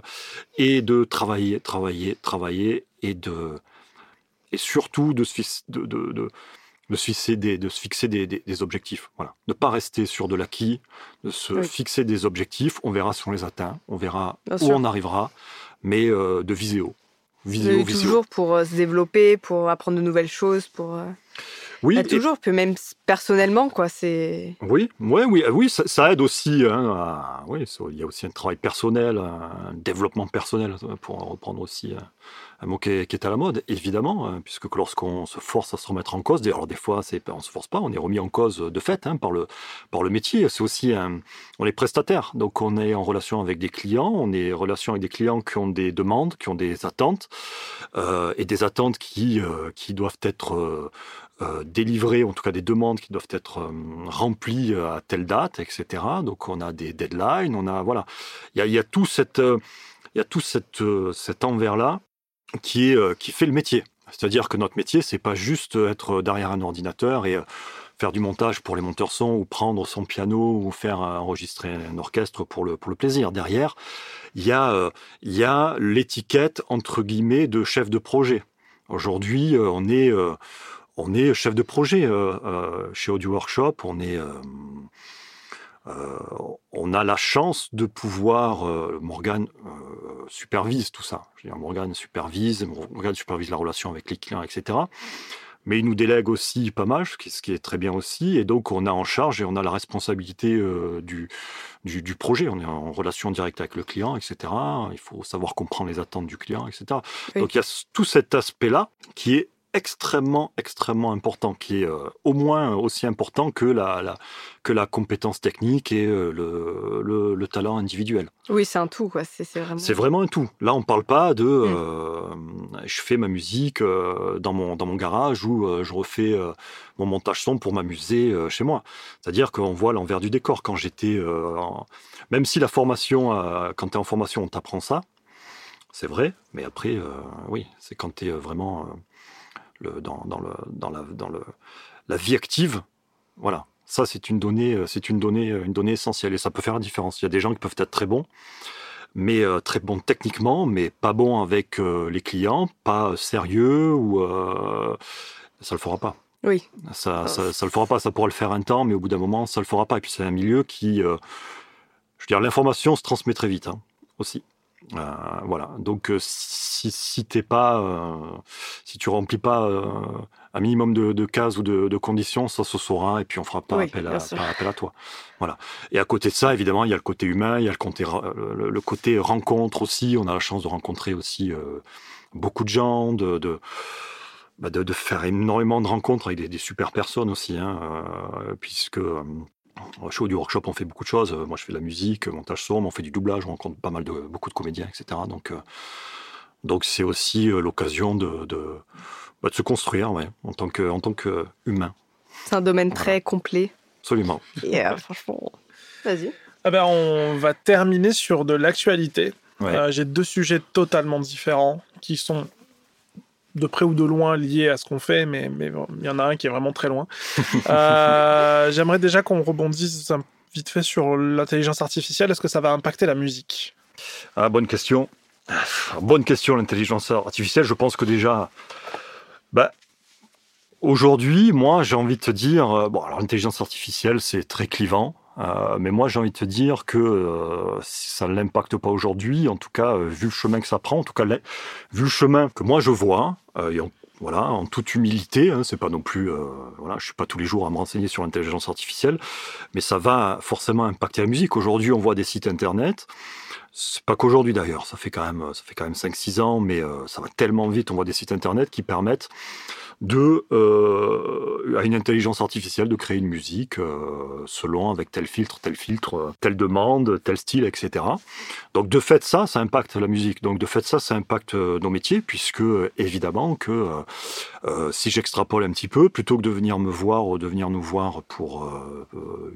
et de travailler, travailler, travailler, et de et surtout de, de, de, de se fixer des, de se fixer des, des, objectifs. Voilà. Ne pas rester sur de l'acquis, de se fixer des objectifs. On verra si on les atteint, on verra où on arrivera, mais euh, de viser haut. Viser toujours pour euh, se développer, pour apprendre de nouvelles choses, pour. Euh, oui, bah, toujours, puis même personnellement, quoi. C'est. Oui, ouais, oui, oui, ça, aide aussi. Hein, oui, il y a aussi un travail personnel, un développement personnel, pour reprendre aussi un mot qui est, à la mode, évidemment, hein, puisque lorsqu'on se force à se remettre en cause, alors des fois, on se force pas, on est remis en cause de fait hein, par, le, par le métier. C'est aussi un, on est prestataire, donc on est en relation avec des clients, on est en relation avec des clients qui ont des demandes, qui ont des attentes, euh, et des attentes qui, euh, qui doivent être euh, euh, délivrées, en tout cas des demandes qui doivent être remplies à telle date, etc. Donc on a des deadlines, on a voilà, il y a, y a tout cette il y a tout cette, cet envers-là qui, est, euh, qui fait le métier. C'est-à-dire que notre métier, c'est pas juste être derrière un ordinateur et euh, faire du montage pour les monteurs son ou prendre son piano ou faire enregistrer un orchestre pour le, pour le plaisir. Derrière, il y a, euh, y a l'étiquette, entre guillemets, de chef de projet. Aujourd'hui, on est, on est chef de projet chez Audio Workshop, on est, on a la chance de pouvoir, Morgane supervise tout ça. Je veux dire, Morgane supervise, Morgane supervise la relation avec les clients, etc. Mais il nous délègue aussi pas mal, ce qui, est très bien aussi. Et donc, on a en charge et on a la responsabilité euh, du, du, projet. On est en relation directe avec le client, etc. Il faut savoir comprendre les attentes du client, etc. Donc, il y a tout cet aspect-là qui est extrêmement, extrêmement important, qui est euh, au moins aussi important que la, que la compétence technique et euh, le, le, talent individuel. Oui, c'est un tout, quoi. C'est vraiment... C'est vraiment un tout. Là, on ne parle pas de mm. euh, je fais ma musique dans, mon, dans mon garage ou je refais mon montage son pour m'amuser chez moi. C'est-à-dire qu'on voit l'envers du décor. Quand j'étais. Même si la formation, quand tu es en formation, on t'apprend ça, c'est vrai, mais après, oui, c'est quand tu es vraiment dans, dans, le, dans, la, dans le, la vie active. Voilà, ça c'est une donnée, euh, c'est une donnée, euh, une donnée essentielle et ça peut faire la différence. Il y a des gens qui peuvent être très bons, mais euh, très bons techniquement, mais pas bons avec les clients, pas sérieux ou ça le fera pas. Oui. Ça, ça, ça, le fera pas. Ça pourra le faire un temps, mais au bout d'un moment, ça le fera pas. Et puis c'est un milieu qui, je veux dire, l'information se transmet très vite hein, aussi. Euh, voilà. Donc euh, si, si t'es pas, euh, si tu remplis pas un minimum de, cases ou de, conditions, ça se saura et puis on fera pas, appel, à, appel à toi. Voilà. Et à côté de ça, évidemment, il y a le côté humain, il y a le côté, le, côté rencontre aussi. On a la chance de rencontrer aussi beaucoup de gens, de, bah, de, de, faire énormément de rencontres avec des, super personnes aussi, hein, puisque Chez du workshop, on fait beaucoup de choses. Moi, je fais de la musique, montage son, on fait du doublage, on rencontre pas mal de beaucoup de comédiens, etc. Donc, euh, donc c'est aussi euh, l'occasion de, bah, de, se construire, ouais, en tant que en tant que humain. C'est un domaine très complet. Absolument. Et euh, franchement, vas-y. Ah ben, on va terminer sur de l'actualité. J'ai deux sujets totalement différents qui sont de près ou de loin lié à ce qu'on fait, mais, mais il y en a un qui est vraiment très loin. Euh, j'aimerais déjà qu'on rebondisse vite fait sur l'intelligence artificielle. Est-ce que ça va impacter la musique? Ah, Bonne question. Bonne question, l'intelligence artificielle. Je pense que déjà, bah, aujourd'hui, moi, j'ai envie de te dire, euh, bon, alors l'intelligence artificielle, c'est très clivant. Euh, mais moi, j'ai envie de te dire que euh, ça ne l'impacte pas aujourd'hui, en tout cas, euh, vu le chemin que ça prend, en tout cas, vu le chemin que moi je vois, en, voilà, en toute humilité, hein, c'est pas non plus, voilà, je suis pas tous les jours à me renseigner sur l'intelligence artificielle, mais ça va forcément impacter la musique. Aujourd'hui, on voit des sites internet C'est pas qu'aujourd'hui d'ailleurs, ça fait quand même, ça fait quand même 5-6 ans, mais ça va tellement vite. On voit des sites internet qui permettent de euh, à une intelligence artificielle de créer une musique euh, selon avec tel filtre, tel filtre, euh, telle demande, tel style, etc. Donc de fait ça, ça impacte la musique. Donc de fait ça, ça impacte nos métiers puisque évidemment que si j'extrapole un petit peu, plutôt que de venir me voir ou de venir nous voir pour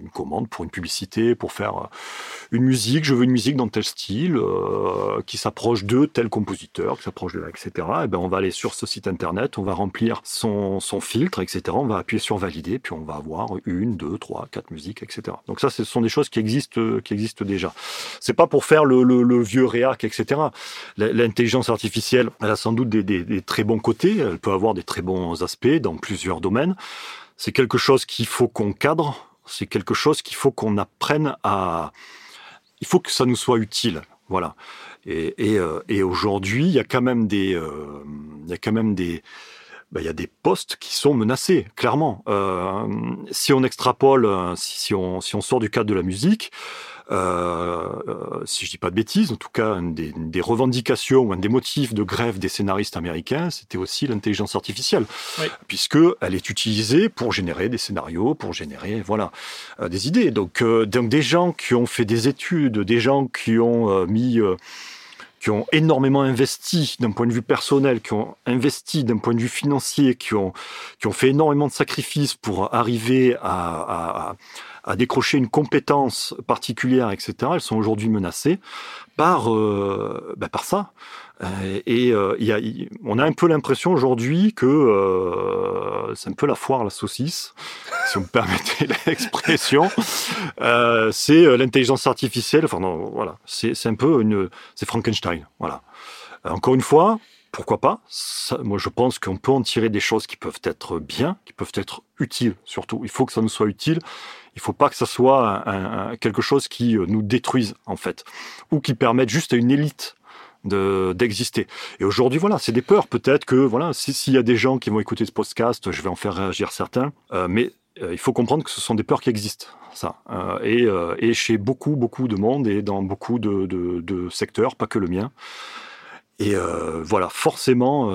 une commande, pour une publicité, pour faire une musique, je veux une musique dans tel style qui s'approche de tel compositeur, qui s'approche de là, etc. Et eh ben on va aller sur ce site internet, on va remplir son, filtre, etc. On va appuyer sur valider, puis on va avoir une, deux, trois, quatre musiques, etc. Donc ça, ce sont des choses qui existent, qui existent déjà. C'est pas pour faire le, vieux réac, etc. L'intelligence artificielle, elle a sans doute des, très bons côtés, elle peut avoir des très bons aspects dans plusieurs domaines. C'est quelque chose qu'il faut qu'on cadre, c'est quelque chose qu'il faut qu'on apprenne à... Il faut que ça nous soit utile. Voilà. Et, euh, aujourd'hui, il y a quand même des, euh, il y a quand même des, ben, il y a des postes qui sont menacés, clairement. Euh, si on extrapole, euh, si, on, si on sort du cadre de la musique, euh, si je dis pas de bêtises, en tout cas, une des, revendications ou un des motifs de grève des scénaristes américains, c'était aussi l'intelligence artificielle, puisque elle est utilisée pour générer des scénarios, pour générer, voilà, des idées. Donc, donc, des gens qui ont fait des études, des gens qui ont mis qui ont énormément investi d'un point de vue personnel, qui ont investi d'un point de vue financier, qui ont, qui ont fait énormément de sacrifices pour arriver à, à, à décrocher une compétence particulière, etc., elles sont aujourd'hui menacées par, euh, ben par ça. Euh, et euh, y a, on a un peu l'impression aujourd'hui que euh, c'est un peu la foire la saucisse, si vous me permettez l'expression. Euh, c'est l'intelligence artificielle. Enfin non, voilà, c'est un peu une, c'est Frankenstein. Voilà. Encore une fois, pourquoi pas? Moi, je pense qu'on peut en tirer des choses qui peuvent être bien, qui peuvent être utiles. Surtout, il faut que ça nous soit utile. Il faut pas que ça soit quelque chose qui nous détruise en fait, ou qui permette juste à une élite d'exister. et aujourd'hui, voilà, c'est des peurs. Peut-être que voilà, s'il y a des gens qui vont écouter ce podcast, je vais en faire réagir certains. Euh, mais euh, il faut comprendre que ce sont des peurs qui existent, ça. Euh, et, et, chez beaucoup, beaucoup de monde et dans beaucoup de secteurs, pas que le mien. Et voilà, forcément,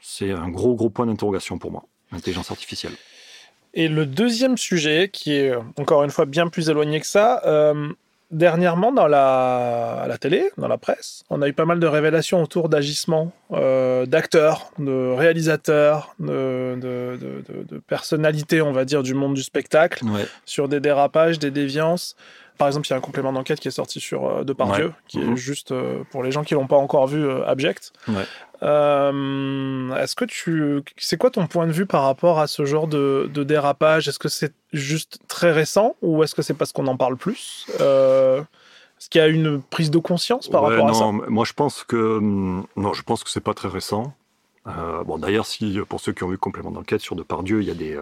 c'est un gros, gros point d'interrogation pour moi, l'intelligence artificielle. Et le deuxième sujet, qui est encore une fois bien plus éloigné que ça, dernièrement dans la, à la télé, dans la presse, on a eu pas mal de révélations autour d'agissements euh, d'acteurs, de réalisateurs, de, de, de, de, personnalités, on va dire, du monde du spectacle, sur des dérapages, des déviances. Par exemple, il y a un complément d'enquête qui est sorti sur euh, Depardieu, qui est mhm. juste, euh, pour les gens qui l'ont pas encore vu, euh, abject. Est-ce que tu... C'est quoi ton point de vue par rapport à ce genre de, de dérapage? Est-ce que c'est juste très récent ou est-ce que c'est parce qu'on en parle plus? Est-ce qu'il y a une prise de conscience par rapport à ça? Moi, je pense que hum, non, je pense que c'est pas très récent. bon, d'ailleurs, si pour ceux qui ont vu complément d'enquête sur Depardieu, il y a des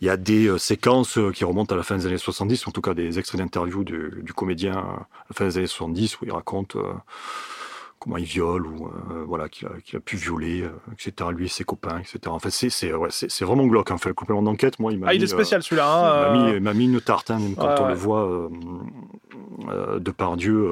il y a des euh, séquences euh, qui remontent à la fin des années 70, en tout cas des extraits d'interviews du, du, comédien à la fin des années 70 où il raconte euh, comment il viole ou voilà qu'il a, a, pu violer, etc. Lui et ses copains, etc. En fait, c'est c'est ouais, c'est vraiment glauque. En fait, le complément d'enquête, moi, il m'a ah, il est spécial celui-là. Hein, il m'a mis, mis, une tarte hein, même quand on le voit de par Dieu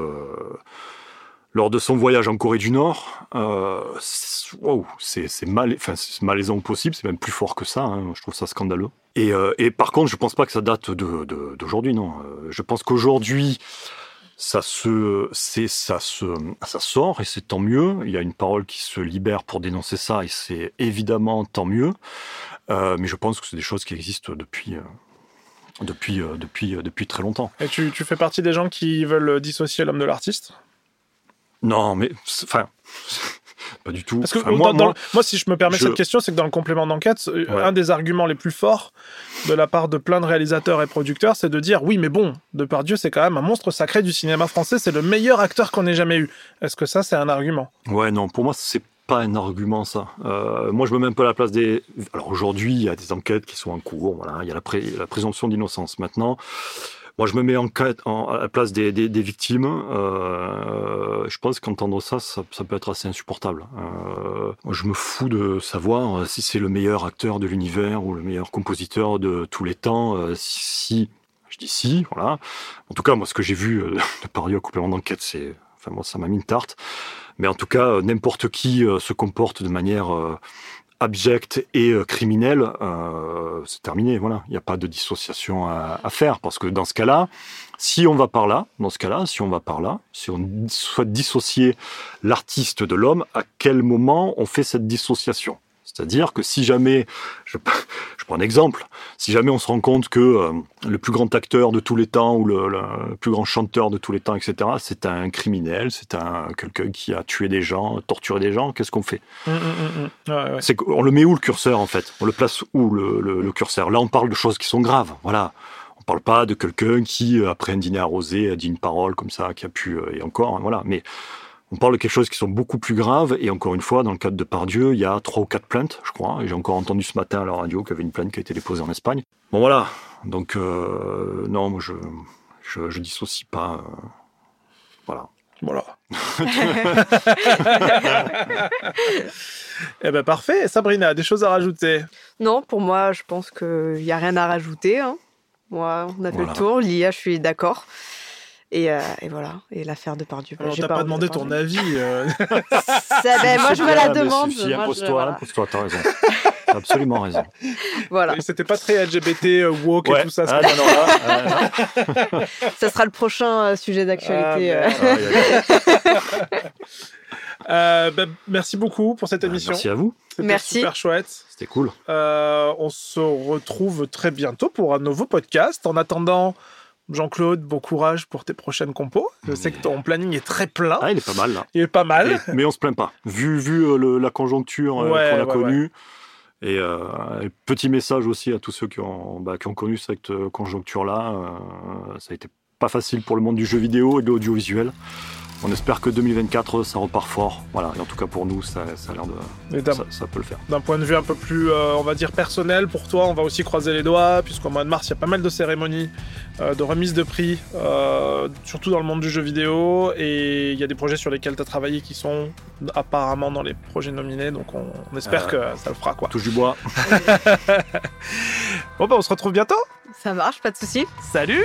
lors de son voyage en Corée du Nord. Euh, c'est mal, enfin, malaisant possible, c'est même plus fort que ça. Hein, je trouve ça scandaleux. Et, euh, par contre, je pense pas que ça date d'aujourd'hui, non. Euh, je pense qu'aujourd'hui, ça se, ça se, ça sort et c'est tant mieux. Il y a une parole qui se libère pour dénoncer ça et c'est évidemment tant mieux. Euh, mais je pense que c'est des choses qui existent depuis. Depuis, depuis, depuis très longtemps. Et tu, tu fais partie des gens qui veulent dissocier l'homme de l'artiste? Non, mais enfin. Pas du tout. Parce que moi, si je me permets cette question, c'est que dans le complément d'enquête, euh, un des arguments les plus forts de la part de plein de réalisateurs et producteurs, c'est de dire oui, mais bon, Depardieu, c'est quand même un monstre sacré du cinéma français, c'est le meilleur acteur qu'on ait jamais eu. Est-ce que ça, c'est un argument? Ouais, non, pour moi, c'est pas un argument ça. Euh, moi, je me mets un peu à la place des. Alors aujourd'hui, il y a des enquêtes qui sont en cours. Voilà, il y a la, la présomption d'innocence. Maintenant, moi, je me mets en, à la place des, des, victimes. Euh, je pense qu'entendre ça, ça, peut être assez insupportable. Euh, je me fous de savoir si c'est le meilleur acteur de l'univers ou le meilleur compositeur de tous les temps. Euh, si Je dis si, voilà. En tout cas, moi, ce que j'ai vu euh, de Paris au complément d'enquête, c'est, enfin, moi, ça m'a mis une tarte. Mais en tout cas, euh, n'importe qui euh, se comporte de manière abjecte et euh, criminelle, euh, c'est terminé. Voilà, il n'y a pas de dissociation à, à faire parce que dans ce cas-là, si on va par là, dans ce cas-là, si on va par là, si on souhaite dissocier l'artiste de l'homme, à quel moment on fait cette dissociation? C'est-à-dire que si jamais, je, je prends un exemple, si jamais on se rend compte que euh, le plus grand acteur de tous les temps ou le, le plus grand chanteur de tous les temps, etc., c'est un criminel, c'est un quelqu'un qui a tué des gens, torturé des gens, qu'est-ce qu'on fait? Ouais, ouais. c'est qu'on le met où le curseur en fait? On le place où le, le- le curseur? Là, on parle de choses qui sont graves. Voilà. On parle pas de quelqu'un qui, euh, après un dîner arrosé, a dit une parole comme ça, qui a pu euh, et encore, hein, voilà. Mais on parle de quelque chose qui sont beaucoup plus graves. Et encore une fois, dans le cadre de Pardieu, il y a trois ou quatre plaintes, je crois. Et j'ai encore entendu ce matin à la radio qu'il y avait une plainte qui a été déposée en Espagne. Bon, voilà. Donc euh, non, moi je je, je dissocie pas. euh, voilà. Voilà. eh ben parfait. Sabrina, des choses à rajouter? Non, pour moi, je pense qu'il n'y a rien à rajouter. hein. Moi, on a fait Voilà. le tour. L'IA, je suis d'accord. Et, euh, et voilà. Et l'affaire de Pardieu. Alors, t'as pas envie demandé de ton avis. euh. Ça, ben, moi, je me la demande. voilà. impose-toi, t'as raison. T'as absolument raison. Voilà. C'était pas très LGBT, euh, woke et tout ça. Ah, non, non, là, euh, non. Ça sera le prochain euh, sujet d'actualité. Ah, euh. Euh, ben, merci beaucoup pour cette Bah, émission. Merci à vous, C'était Merci. super chouette. c'était cool. Euh, on se retrouve très bientôt pour un nouveau podcast. En attendant, Jean-Claude, bon courage pour tes prochaines compos. Je sais que ton planning est très plein. Ah, il est pas mal là. Il est pas mal. Et- mais on se plaint pas. Vu, vu euh, le- la conjoncture euh, Ouais, qu'on a ouais, connue. Et euh, et petit message aussi à tous ceux qui ont, bah, qui ont connu cette conjoncture-là. euh, ça a été pas facile pour le monde du jeu vidéo et de l'audiovisuel. On espère que 2024, ça repart fort. Voilà. Et en tout cas, pour nous, ça, ça a l'air de. Ça, ça peut le faire. d'un point de vue un peu plus, euh, on va dire, personnel pour toi, on va aussi croiser les doigts, puisqu'au mois de mars, il y a pas mal de cérémonies euh, de remise de prix, euh, surtout dans le monde du jeu vidéo, et il y a des projets sur lesquels tu as travaillé qui sont apparemment dans les projets nominés, donc on, on espère Euh. que ça le fera, quoi. Touche du bois. Bon, bah, on se retrouve bientôt Ça marche, pas de souci. Salut